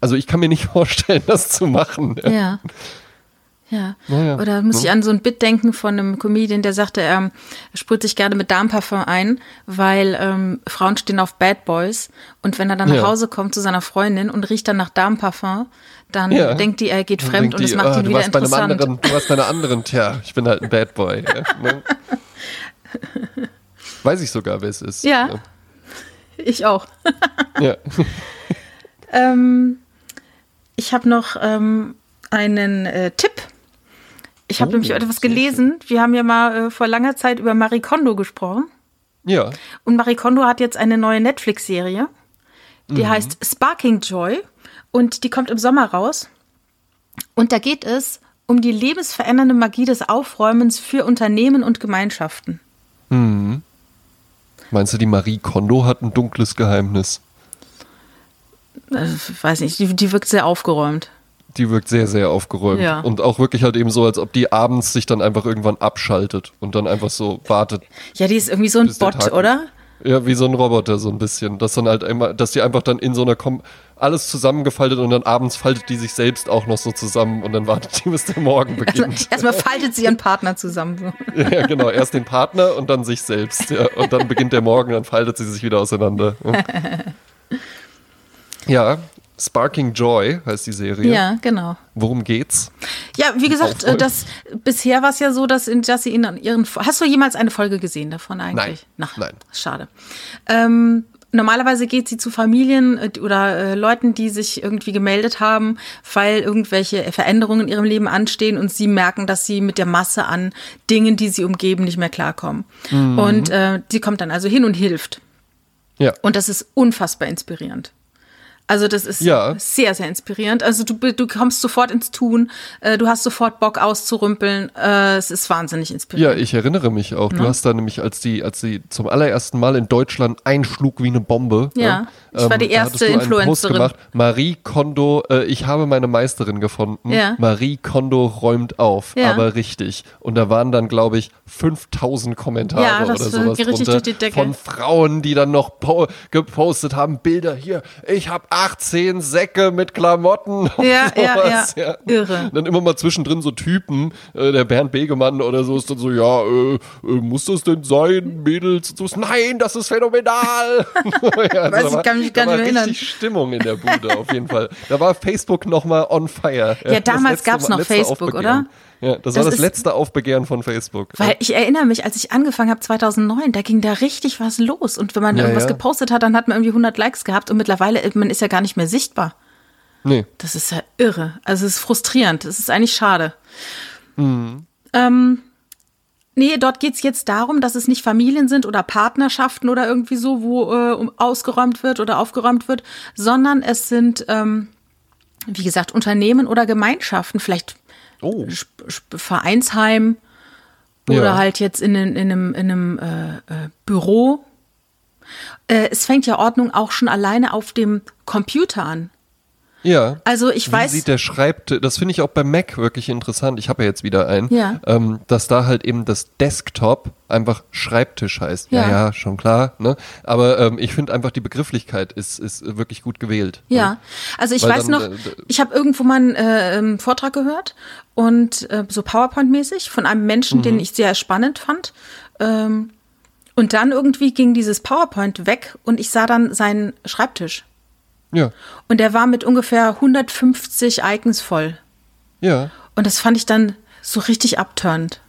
Also ich kann mir nicht vorstellen, das zu machen. Ja. Ja. Naja. Oder muss ich an so ein Bit denken von einem Comedian, der sagte, er sprüht sich gerne mit Darmparfum ein, weil ähm, Frauen stehen auf Bad Boys und wenn er dann Ja. nach Hause kommt zu seiner Freundin und riecht dann nach Darmparfum, dann Ja. denkt die, er geht fremd und es die, macht ah, ihn du wieder interessant. anderen, du warst bei einer anderen, tja, ich bin halt ein Bad Boy. Ja, ne? Weiß ich sogar, wer es ist. Ja. Ich auch. Ja. Ähm, ich habe noch ähm, einen äh, Tipp. Ich habe Oh, nämlich etwas gelesen. Wir haben ja mal äh, vor langer Zeit über Marie Kondo gesprochen. ja. Und Marie Kondo hat jetzt eine neue Netflix-Serie. Die heißt Sparking Joy. Und die kommt im Sommer raus. Und da geht es um die lebensverändernde Magie des Aufräumens für Unternehmen und Gemeinschaften. Meinst du, die Marie Kondo hat ein dunkles Geheimnis? Also, weiß nicht, die, die wirkt sehr aufgeräumt. Die wirkt sehr, sehr aufgeräumt. Ja. Und auch wirklich halt eben so, als ob die abends sich dann einfach irgendwann abschaltet und dann einfach so wartet. Ja, die ist irgendwie so ein Bot, oder? Ja, wie so ein Roboter so ein bisschen. Dass dann halt immer, dass die einfach dann in so einer Kom alles zusammengefaltet und dann abends faltet die sich selbst auch noch so zusammen und dann wartet die, bis der Morgen Also, beginnt. erstmal faltet sie ihren Partner zusammen. Ja, genau. Erst den Partner und dann sich selbst. Ja. Und dann beginnt der Morgen, dann faltet sie sich wieder auseinander. Ja, Sparking Joy heißt die Serie. Ja, genau. Worum geht's? Ja, wie gesagt, das, bisher war es ja so, dass, in, dass sie an ihren. Hast du jemals eine Folge gesehen davon eigentlich? Nein, Ach, nein. Schade. Ähm, normalerweise geht sie zu Familien äh, oder äh, Leuten, die sich irgendwie gemeldet haben, weil irgendwelche Veränderungen in ihrem Leben anstehen und sie merken, dass sie mit der Masse an Dingen, die sie umgeben, nicht mehr klarkommen. Mhm. Und äh, sie kommt dann also hin und hilft. Ja. Und das ist unfassbar inspirierend. Also das ist Ja. sehr, sehr inspirierend. Also du, du kommst sofort ins Tun, äh, du hast sofort Bock auszurümpeln. Äh, es ist wahnsinnig Ja, inspirierend. ich erinnere mich auch. Du hast da nämlich, als die, als sie zum allerersten Mal in Deutschland einschlug wie eine Bombe. Ja, ich war die da hattest erste Influencerin. gemacht. Marie Kondo, äh, ich habe meine Meisterin gefunden. Ja. Marie Kondo räumt auf, Ja. aber richtig. Und da waren dann, glaube ich, 5000 Kommentare Ja, das oder sowas drunter durch die Decke. von Frauen, die dann noch po gepostet haben, Bilder hier, ich habe 18 Säcke mit Klamotten. und Ja, ja, sowas, ja. Irre. dann immer mal zwischendrin so Typen, äh, der Bernd Begemann oder so ist dann so, ja, äh, äh, muss das denn sein, Mädels? So, nein, das ist phänomenal. ja, Weiß da ich, war- kann mich gar nicht mehr richtig Stimmung in der Bude auf jeden Fall. Da war Facebook noch mal on fire. Ja, damals letzte- gab's noch Facebook, Aufbegehren. Ja, das, war Das das ist- letzte Aufbegehren von Facebook. Weil ich erinnere mich, als ich angefangen habe 2009, da ging da richtig was los. Und wenn man Ja, irgendwas ja. gepostet hat, dann hat man irgendwie 100 Likes gehabt. Und mittlerweile, äh, man ist ja gar nicht mehr sichtbar. Nee. Das ist ja irre. Also es ist frustrierend. Es ist eigentlich schade. Mhm. Ähm, nee, dort geht's jetzt darum, dass es nicht Familien sind oder Partnerschaften oder irgendwie so, wo äh, um- ausgeräumt wird oder aufgeräumt wird, sondern es sind, ähm, wie gesagt, Unternehmen oder Gemeinschaften, vielleicht Oh. Vereinsheim oder Ja. halt jetzt in, in, in einem, in einem äh, äh, Büro. Äh, es fängt ja Ordnung auch schon alleine auf dem Computer an. Ja. Also ich Wie weiß, sieht der Schreibtisch, das finde ich auch bei Mac wirklich interessant, ich habe ja jetzt wieder einen, Ja. ähm, dass da halt eben das Desktop einfach Schreibtisch heißt. Ja, Ja. ja, schon klar, ne? Aber ähm, ich finde einfach die Begrifflichkeit ist, ist wirklich gut gewählt. Ja, also ich Weil weiß dann, noch, äh, ich habe irgendwo mal einen äh, ähm, Vortrag gehört und äh, so PowerPoint-mäßig von einem Menschen, Mhm. den ich sehr spannend fand. Ähm, und dann irgendwie ging dieses PowerPoint weg und ich sah dann seinen Schreibtisch. Ja, Und der war mit ungefähr 150 Icons voll. ja. Und das fand ich dann so richtig abturnt.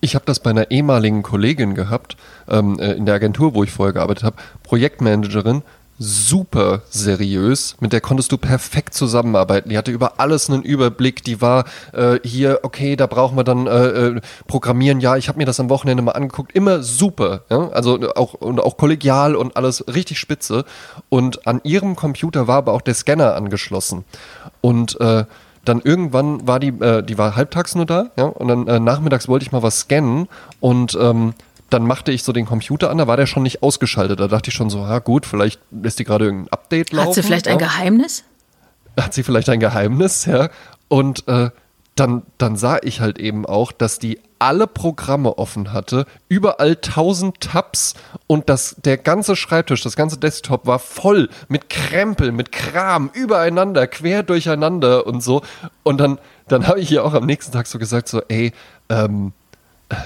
Ich habe das bei einer ehemaligen Kollegin gehabt, ähm, äh, in der Agentur, wo ich vorher gearbeitet habe, Projektmanagerin, super seriös, mit der konntest du perfekt zusammenarbeiten. Die hatte über alles einen Überblick, die war äh, hier, okay, da brauchen wir dann äh, äh, Programmieren, ja, ich habe mir das am Wochenende mal angeguckt, immer super, ja? also auch, und auch kollegial und alles richtig spitze. Und an ihrem Computer war aber auch der Scanner angeschlossen. Und äh, dann irgendwann war die, äh, die war halbtags nur da, ja, und dann nachmittags wollte ich mal was scannen und ähm, dann machte ich so den Computer an, da war der schon nicht ausgeschaltet. Da dachte ich schon so, ja gut, vielleicht lässt die gerade irgendein Update laufen. Hat sie vielleicht ein ja. Geheimnis? Hat sie vielleicht ein Geheimnis, ja. Und äh, dann, dann sah ich halt eben auch, dass die alle Programme offen hatte, überall tausend Tabs und das, der ganze Schreibtisch, das ganze Desktop war voll mit Krempel, mit Kram, übereinander, quer durcheinander und so. Und dann, dann habe ich ihr auch am nächsten Tag so gesagt, so, ey, ähm,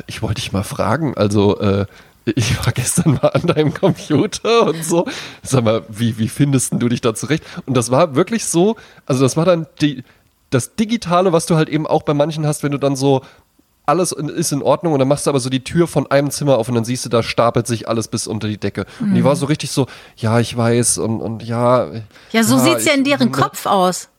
ich wollte dich mal fragen, also äh, ich war gestern mal an deinem Computer und so. Sag mal, wie, wie findest du dich da zurecht? Und das war wirklich so, also das war dann die, das Digitale, was du halt eben auch bei manchen hast, wenn du dann so alles ist in Ordnung und dann machst du aber so die Tür von einem Zimmer auf und dann siehst du, da stapelt sich alles bis unter die Decke. Und die war so richtig so, ja, ich weiß und, und ja. Mhm. Ja, so sieht's ja ich- in deren Kopf aus.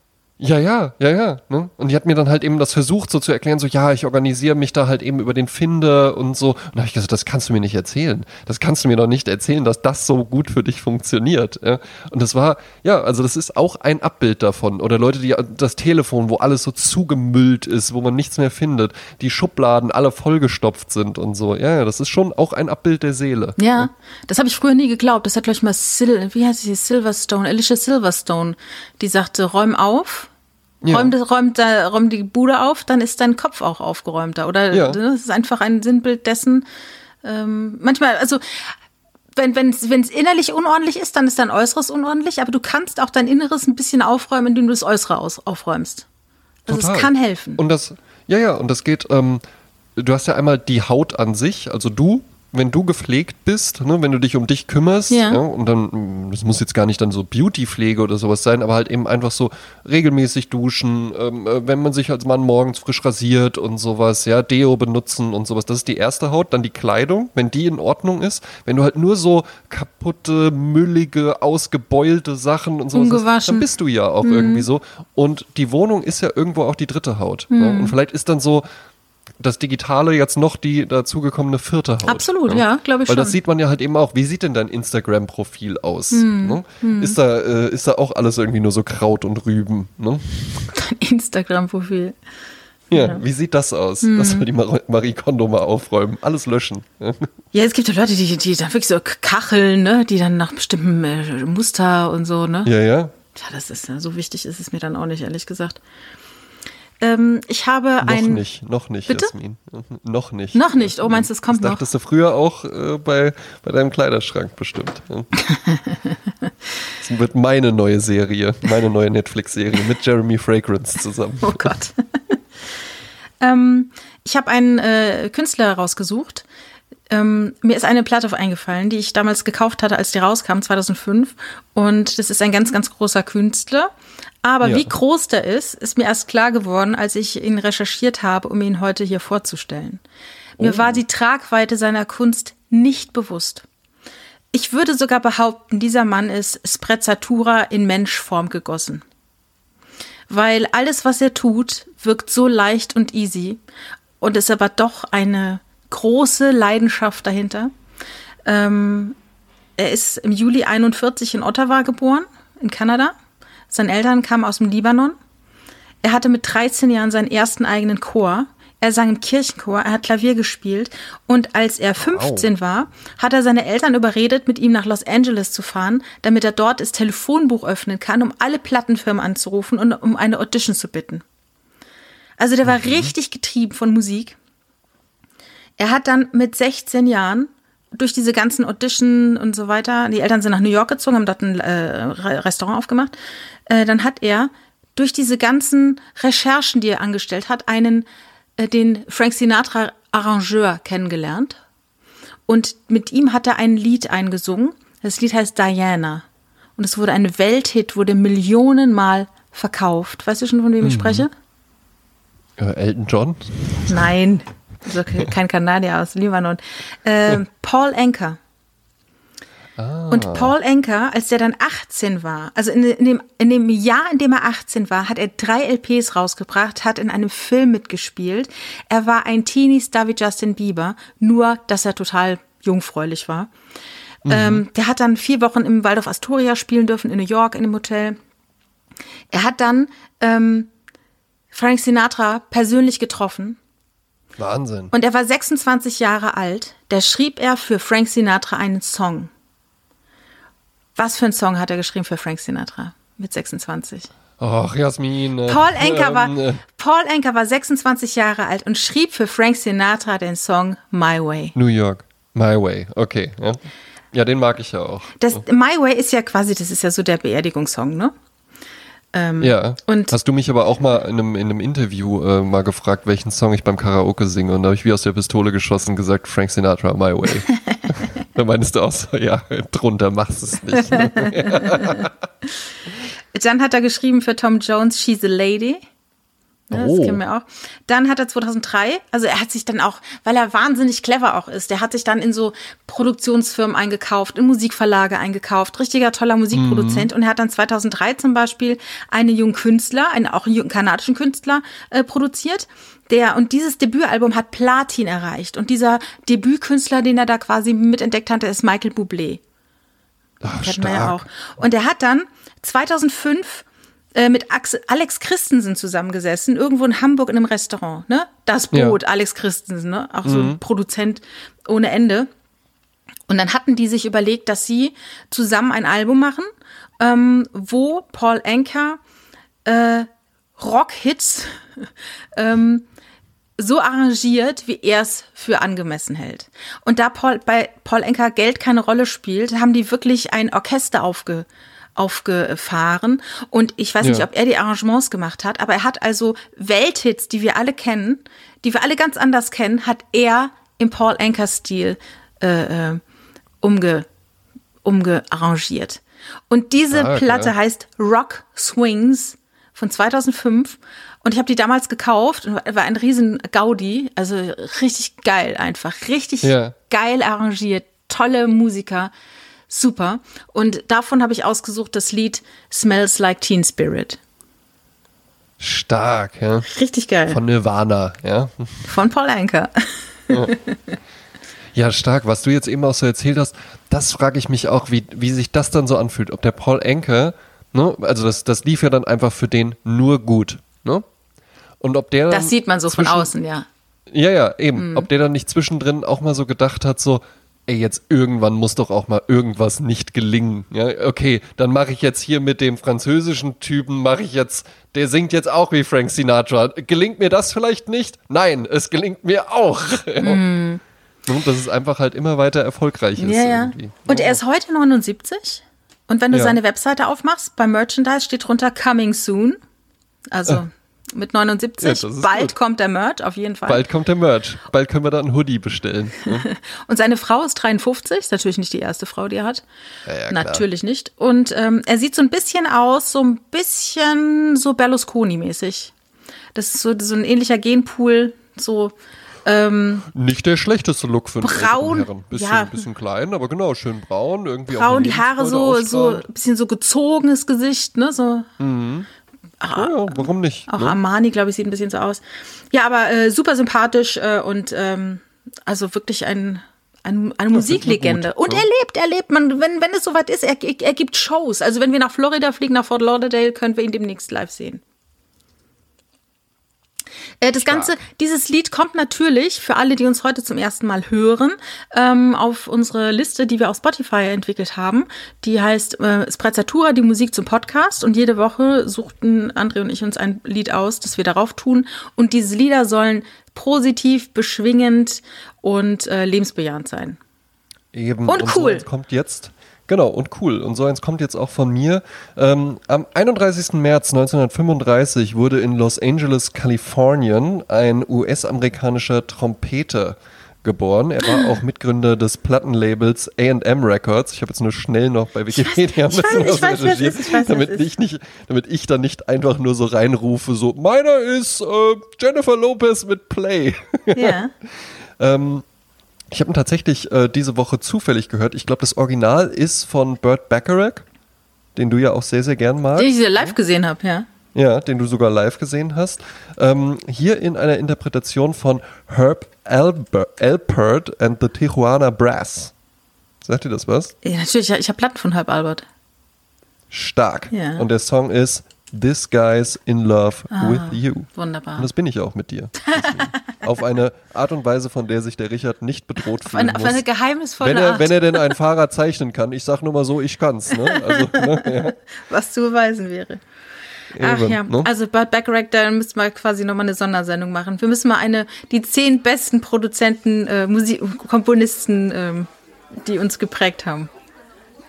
Ja, ja, ja, ja. Ne? Und die hat mir dann halt eben das versucht, so zu erklären, so, ja, ich organisiere mich da halt eben über den Finder und so. Und da habe ich gesagt, das kannst du mir nicht erzählen. Das kannst du mir doch nicht erzählen, dass das so gut für dich funktioniert. Ja? Und das war, ja, also das ist auch ein Abbild davon. Oder Leute, die das Telefon, wo alles so zugemüllt ist, wo man nichts mehr findet, die Schubladen alle vollgestopft sind und so. Ja, ja, das ist schon auch ein Abbild der Seele. Ja, das habe ich früher nie geglaubt. Das hat, glaube ich, mal Sil wie heißt sie, Silverstone, Alicia Silverstone, die sagte, räum auf, Ja. räum, das- räum, da, räum die Bude auf, dann ist dein Kopf auch aufgeräumter. Oder Ja. das ist einfach ein Sinnbild dessen. Ähm, manchmal, also wenn es innerlich unordentlich ist, dann ist dein Äußeres unordentlich, aber du kannst auch dein Inneres ein bisschen aufräumen, indem du das Äußere aus, aufräumst. Also Total. es kann helfen. Und das, ja, ja, und das geht, ähm, du hast ja einmal die Haut an sich, also du, wenn du gepflegt bist, ne, wenn du dich um dich kümmerst, Ja. und dann, das muss jetzt gar nicht dann so Beautypflege oder sowas sein, aber halt eben einfach so regelmäßig duschen, ähm, äh, wenn man sich als Mann morgens frisch rasiert und sowas, ja, Deo benutzen und sowas, das ist die erste Haut, dann die Kleidung, wenn die in Ordnung ist, wenn du halt nur so kaputte, müllige, ausgebeulte Sachen und sowas hast, dann bist du ja auch irgendwie so. Und die Wohnung ist ja irgendwo auch die dritte Haut, ne? und vielleicht ist dann so das Digitale jetzt noch die dazugekommene vierte Haut. Absolut, ja, glaube ich Weil schon. das sieht man ja halt eben auch. Wie sieht denn dein Instagram-Profil aus? Ne? Ist, da, äh, ist da auch alles irgendwie nur so Kraut und Rüben? Ne? Instagram-Profil. Ja, wie sieht das aus? Das soll die Mar Marie Kondo mal aufräumen. Alles löschen. Ja. Ja, es gibt ja Leute, die, die dann wirklich so kacheln, ne? Die dann nach bestimmten äh, Muster und so, ne? ja, ja. Ja, das ist ja so wichtig ist es mir dann auch nicht, ehrlich gesagt. Ähm, ich habe Noch ein. nicht, noch nicht, Bitte? Jasmin. Noch nicht. Noch nicht. Oh, meinst du, es kommt das noch? dachtest du früher auch äh, bei, bei deinem Kleiderschrank bestimmt. Das wird meine neue Serie, meine neue Netflix-Serie mit Jeremy Fragrance zusammen. Oh Gott. ähm, ich habe einen äh, Künstler rausgesucht. Ähm, mir ist eine Platte eingefallen, die ich damals gekauft hatte, als die rauskam, 2005. Und das ist ein ganz, ganz großer Künstler. Aber Ja. wie groß der ist, ist mir erst klar geworden, als ich ihn recherchiert habe, um ihn heute hier vorzustellen. Mir war die Tragweite seiner Kunst nicht bewusst. Ich würde sogar behaupten, dieser Mann ist Sprezzatura in Menschform gegossen weil alles, was er tut, wirkt so leicht und easy und ist aber doch eine große Leidenschaft dahinter. Ähm, er ist im Juli 41 in Ottawa geboren, in Kanada. Seine Eltern kamen aus dem Libanon. Er hatte mit 13 Jahren seinen ersten eigenen Chor. Er sang im Kirchenchor, er hat Klavier gespielt und als er 15 war, hat er seine Eltern überredet, mit ihm nach Los Angeles zu fahren, damit er dort das Telefonbuch öffnen kann, um alle Plattenfirmen anzurufen und um eine Audition zu bitten. Also der war richtig getrieben von Musik. Er hat dann mit 16 Jahren durch diese ganzen Audition und so weiter, die Eltern sind nach New York gezogen, haben dort ein äh, Re- Restaurant aufgemacht, äh, dann hat er durch diese ganzen Recherchen, die er angestellt hat, einen, äh, den Frank Sinatra Arrangeur kennengelernt. Und mit ihm hat er ein Lied eingesungen. Das Lied heißt Diana. Und es wurde ein Welthit, wurde Millionenmal verkauft. Weißt du schon, von wem ich spreche? Äh, Elton John? Nein, also ke- kein Kanadier aus Libanon. Ähm, Paul Anker. Und Paul Anker, als der dann 18 war, also in, in, dem, in dem Jahr, in dem er 18 war, hat er drei LPs rausgebracht, hat in einem Film mitgespielt. Er war ein Teenie-Star wie Justin Bieber, nur dass er total jungfräulich war. Ähm, der hat dann vier Wochen im Waldorf Astoria spielen dürfen, in New York, in dem Hotel. Er hat dann ähm, Frank Sinatra persönlich getroffen. Wahnsinn. Und er war 26 Jahre alt. Da schrieb er für Frank Sinatra einen Song. Was für einen Song hat er geschrieben für Frank Sinatra mit 26? Ach, Jasmin. äh, Paul Anker war, Paul Anker war 26 Jahre alt und schrieb für Frank Sinatra den Song My Way. New York. My Way. Okay. Ja. ja, den mag ich ja auch. Das My Way ist ja quasi, das ist ja so der Beerdigungssong, ne? Ähm, Ja. Hast du mich aber auch mal in einem, in einem Interview äh, mal gefragt, welchen Song ich beim Karaoke singe? Und da habe ich wie aus der Pistole geschossen gesagt, Frank Sinatra, My Way. da meinst du auch so, ja, drunter machst es nicht. Dann hat er geschrieben für Tom Jones She's a Lady. Ne, Oh. Das kennen wir auch. Dann hat er 2003, also er hat sich dann auch, weil er wahnsinnig clever auch ist, der hat sich dann in so Produktionsfirmen eingekauft, in Musikverlage eingekauft, richtiger toller Musikproduzent. Und er hat dann 2003 zum Beispiel einen jungen Künstler, einen auch einen jungen kanadischen Künstler äh, produziert. Der, und dieses Debütalbum hat Platin erreicht. Und dieser Debütkünstler, den er da quasi mitentdeckt hatte, ist Michael Bublé. Ach, wir ja auch. stark. Und er hat dann 2005 äh, mit Axel, Alex Christensen zusammengesessen, irgendwo in Hamburg in einem Restaurant. Ne? Das Boot, Alex Christensen, ne? auch so ein Produzent ohne Ende. Und dann hatten die sich überlegt, dass sie zusammen ein Album machen, ähm, wo Paul Anker äh, Rock-Hits ähm, so arrangiert, wie er es für angemessen hält. Und da Paul, bei Paul Enker Geld keine Rolle spielt, haben die wirklich ein Orchester aufge, aufgefahren. Und ich weiß nicht, Ja. ob er die Arrangements gemacht hat, aber er hat also Welthits, die wir alle kennen, die wir alle ganz anders kennen, hat er im Paul Anker-Stil äh, äh, umge, umgearrangiert. Und diese Ah, okay. Platte heißt Rock Swings von 2005 und ich habe die damals gekauft und war ein riesen Gaudi, also richtig geil einfach, richtig Ja. geil arrangiert, tolle Musiker, super. Und davon habe ich ausgesucht das Lied Smells Like Teen Spirit. Stark, ja. Richtig geil. Von Nirvana, ja. Von Paul Anker. Ja. ja, stark. Was du jetzt eben auch so erzählt hast, das frage ich mich auch, wie, wie sich das dann so anfühlt. Ob der Paul Anker, ne, also das, das lief ja dann einfach für den nur gut, ne? Und ob der. Das sieht man so von außen, ja. Ja, ja, eben. Mhm. Ob der dann nicht zwischendrin auch mal so gedacht hat, so, ey, jetzt irgendwann muss doch auch mal irgendwas nicht gelingen. Ja, okay, dann mache ich jetzt hier mit dem französischen Typen, mache ich jetzt, der singt jetzt auch wie Frank Sinatra. Gelingt mir das vielleicht nicht? Nein, es gelingt mir auch. Mm. Und dass es einfach halt immer weiter erfolgreich ist. Ja, ja. Und er ist heute 79. Und wenn du ja. seine Webseite aufmachst, beim Merchandise steht drunter Coming Soon. Also äh mit 79. Ja, Bald gut. kommt der Merch, auf jeden Fall. Bald kommt der Merch. Bald können wir da einen Hoodie bestellen. Ne? und seine Frau ist 53, ist natürlich nicht die erste Frau, die er hat. Ja, ja, natürlich nicht. Und ähm, er sieht so ein bisschen aus, so ein bisschen so Berlusconi-mäßig. Das ist so, so ein ähnlicher Genpool, so. Ähm, nicht der schlechteste Look für einen braun, Herren. Bisschen, ja. bisschen klein, aber genau, schön braun. Irgendwie braun, die Haare so, so ein bisschen so gezogenes Gesicht, ne? So. Mhm. Ach, ja, ja, warum nicht? Auch ne? Armani, glaube ich, sieht ein bisschen so aus. Ja, aber äh, super sympathisch äh, und ähm, also wirklich ein, ein, eine ja, Musiklegende. Und er lebt, er lebt. Man, wenn, wenn es soweit ist, er, er gibt Shows. Also wenn wir nach Florida fliegen, nach Fort Lauderdale, können wir ihn demnächst live sehen. Äh, das Ganze, dieses Lied kommt natürlich für alle, die uns heute zum ersten Mal hören, ähm, auf unsere Liste, die wir auf Spotify entwickelt haben. Die heißt äh, Sprezzatura, die Musik zum Podcast. Und jede Woche suchten André und ich uns ein Lied aus, das wir darauf tun. Und diese Lieder sollen positiv, beschwingend und äh, lebensbejahend sein. Eben. Und, und cool. So kommt jetzt Genau, und cool. Und so eins kommt jetzt auch von mir. Ähm, am 31. März 1935 wurde in Los Angeles, Kalifornien, ein US-amerikanischer Trompeter geboren. Er war auch Mitgründer des Plattenlabels A&M Records. Ich habe jetzt nur schnell noch bei Wikipedia ein bisschen was recherchiert, damit ich nicht, damit ich da nicht einfach nur so reinrufe, so meiner ist äh, Jennifer Lopez mit Play. Ja. ähm, ich habe ihn tatsächlich äh, diese Woche zufällig gehört. Ich glaube, das Original ist von Burt Bacharach, den du ja auch sehr, sehr gern magst. Den ich live gesehen habe, ja. Ja, den du sogar live gesehen hast. Ähm, hier in einer Interpretation von Herb Alpert and the Tijuana Brass. Sagt dir das was? Ja, natürlich. Ich habe Platten von Herb Albert. Stark. Ja. Und der Song ist This Guy's in Love ah, with You. Wunderbar. Und das bin ich auch mit dir. auf eine Art und Weise, von der sich der Richard nicht bedroht auf fühlen eine, muss. Auf eine geheimnisvolle wenn er, Art. Wenn er denn ein Fahrer zeichnen kann. Ich sag nur mal so, ich kann's. Ne? Also, ne? Ja. Was zu beweisen wäre. Ach Eben, ja, ne? also Burt Bacharach, da müssten wir quasi nochmal eine Sondersendung machen. Wir müssen mal eine, die zehn besten Produzenten, äh, Musik, Komponisten, ähm, die uns geprägt haben.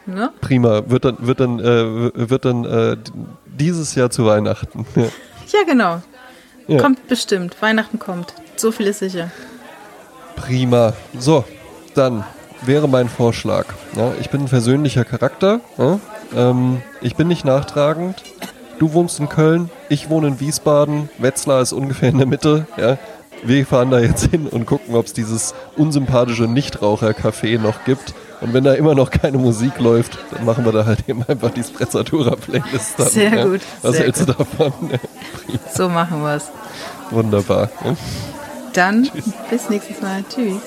Ne? Prima, wird dann, wird dann, äh, wird dann äh, dieses Jahr zu Weihnachten. Ja, ja genau. Ja. Kommt bestimmt. Weihnachten kommt. So viel ist sicher. Prima. So, dann wäre mein Vorschlag. Ja, ich bin ein versöhnlicher Charakter. Ähm, ich bin nicht nachtragend. Du wohnst in Köln, ich wohne in Wiesbaden. Wetzlar ist ungefähr in der Mitte. Wir fahren da jetzt hin und gucken, ob es dieses unsympathische Nichtraucher-Café noch gibt. Und wenn da immer noch keine Musik läuft, dann machen wir da halt eben einfach die Sprezzatura-Playlist. Sehr ja. gut. Was sehr hältst gut. du davon? so machen wir es. Wunderbar. Dann Tschüss. bis nächstes Mal. Tschüss.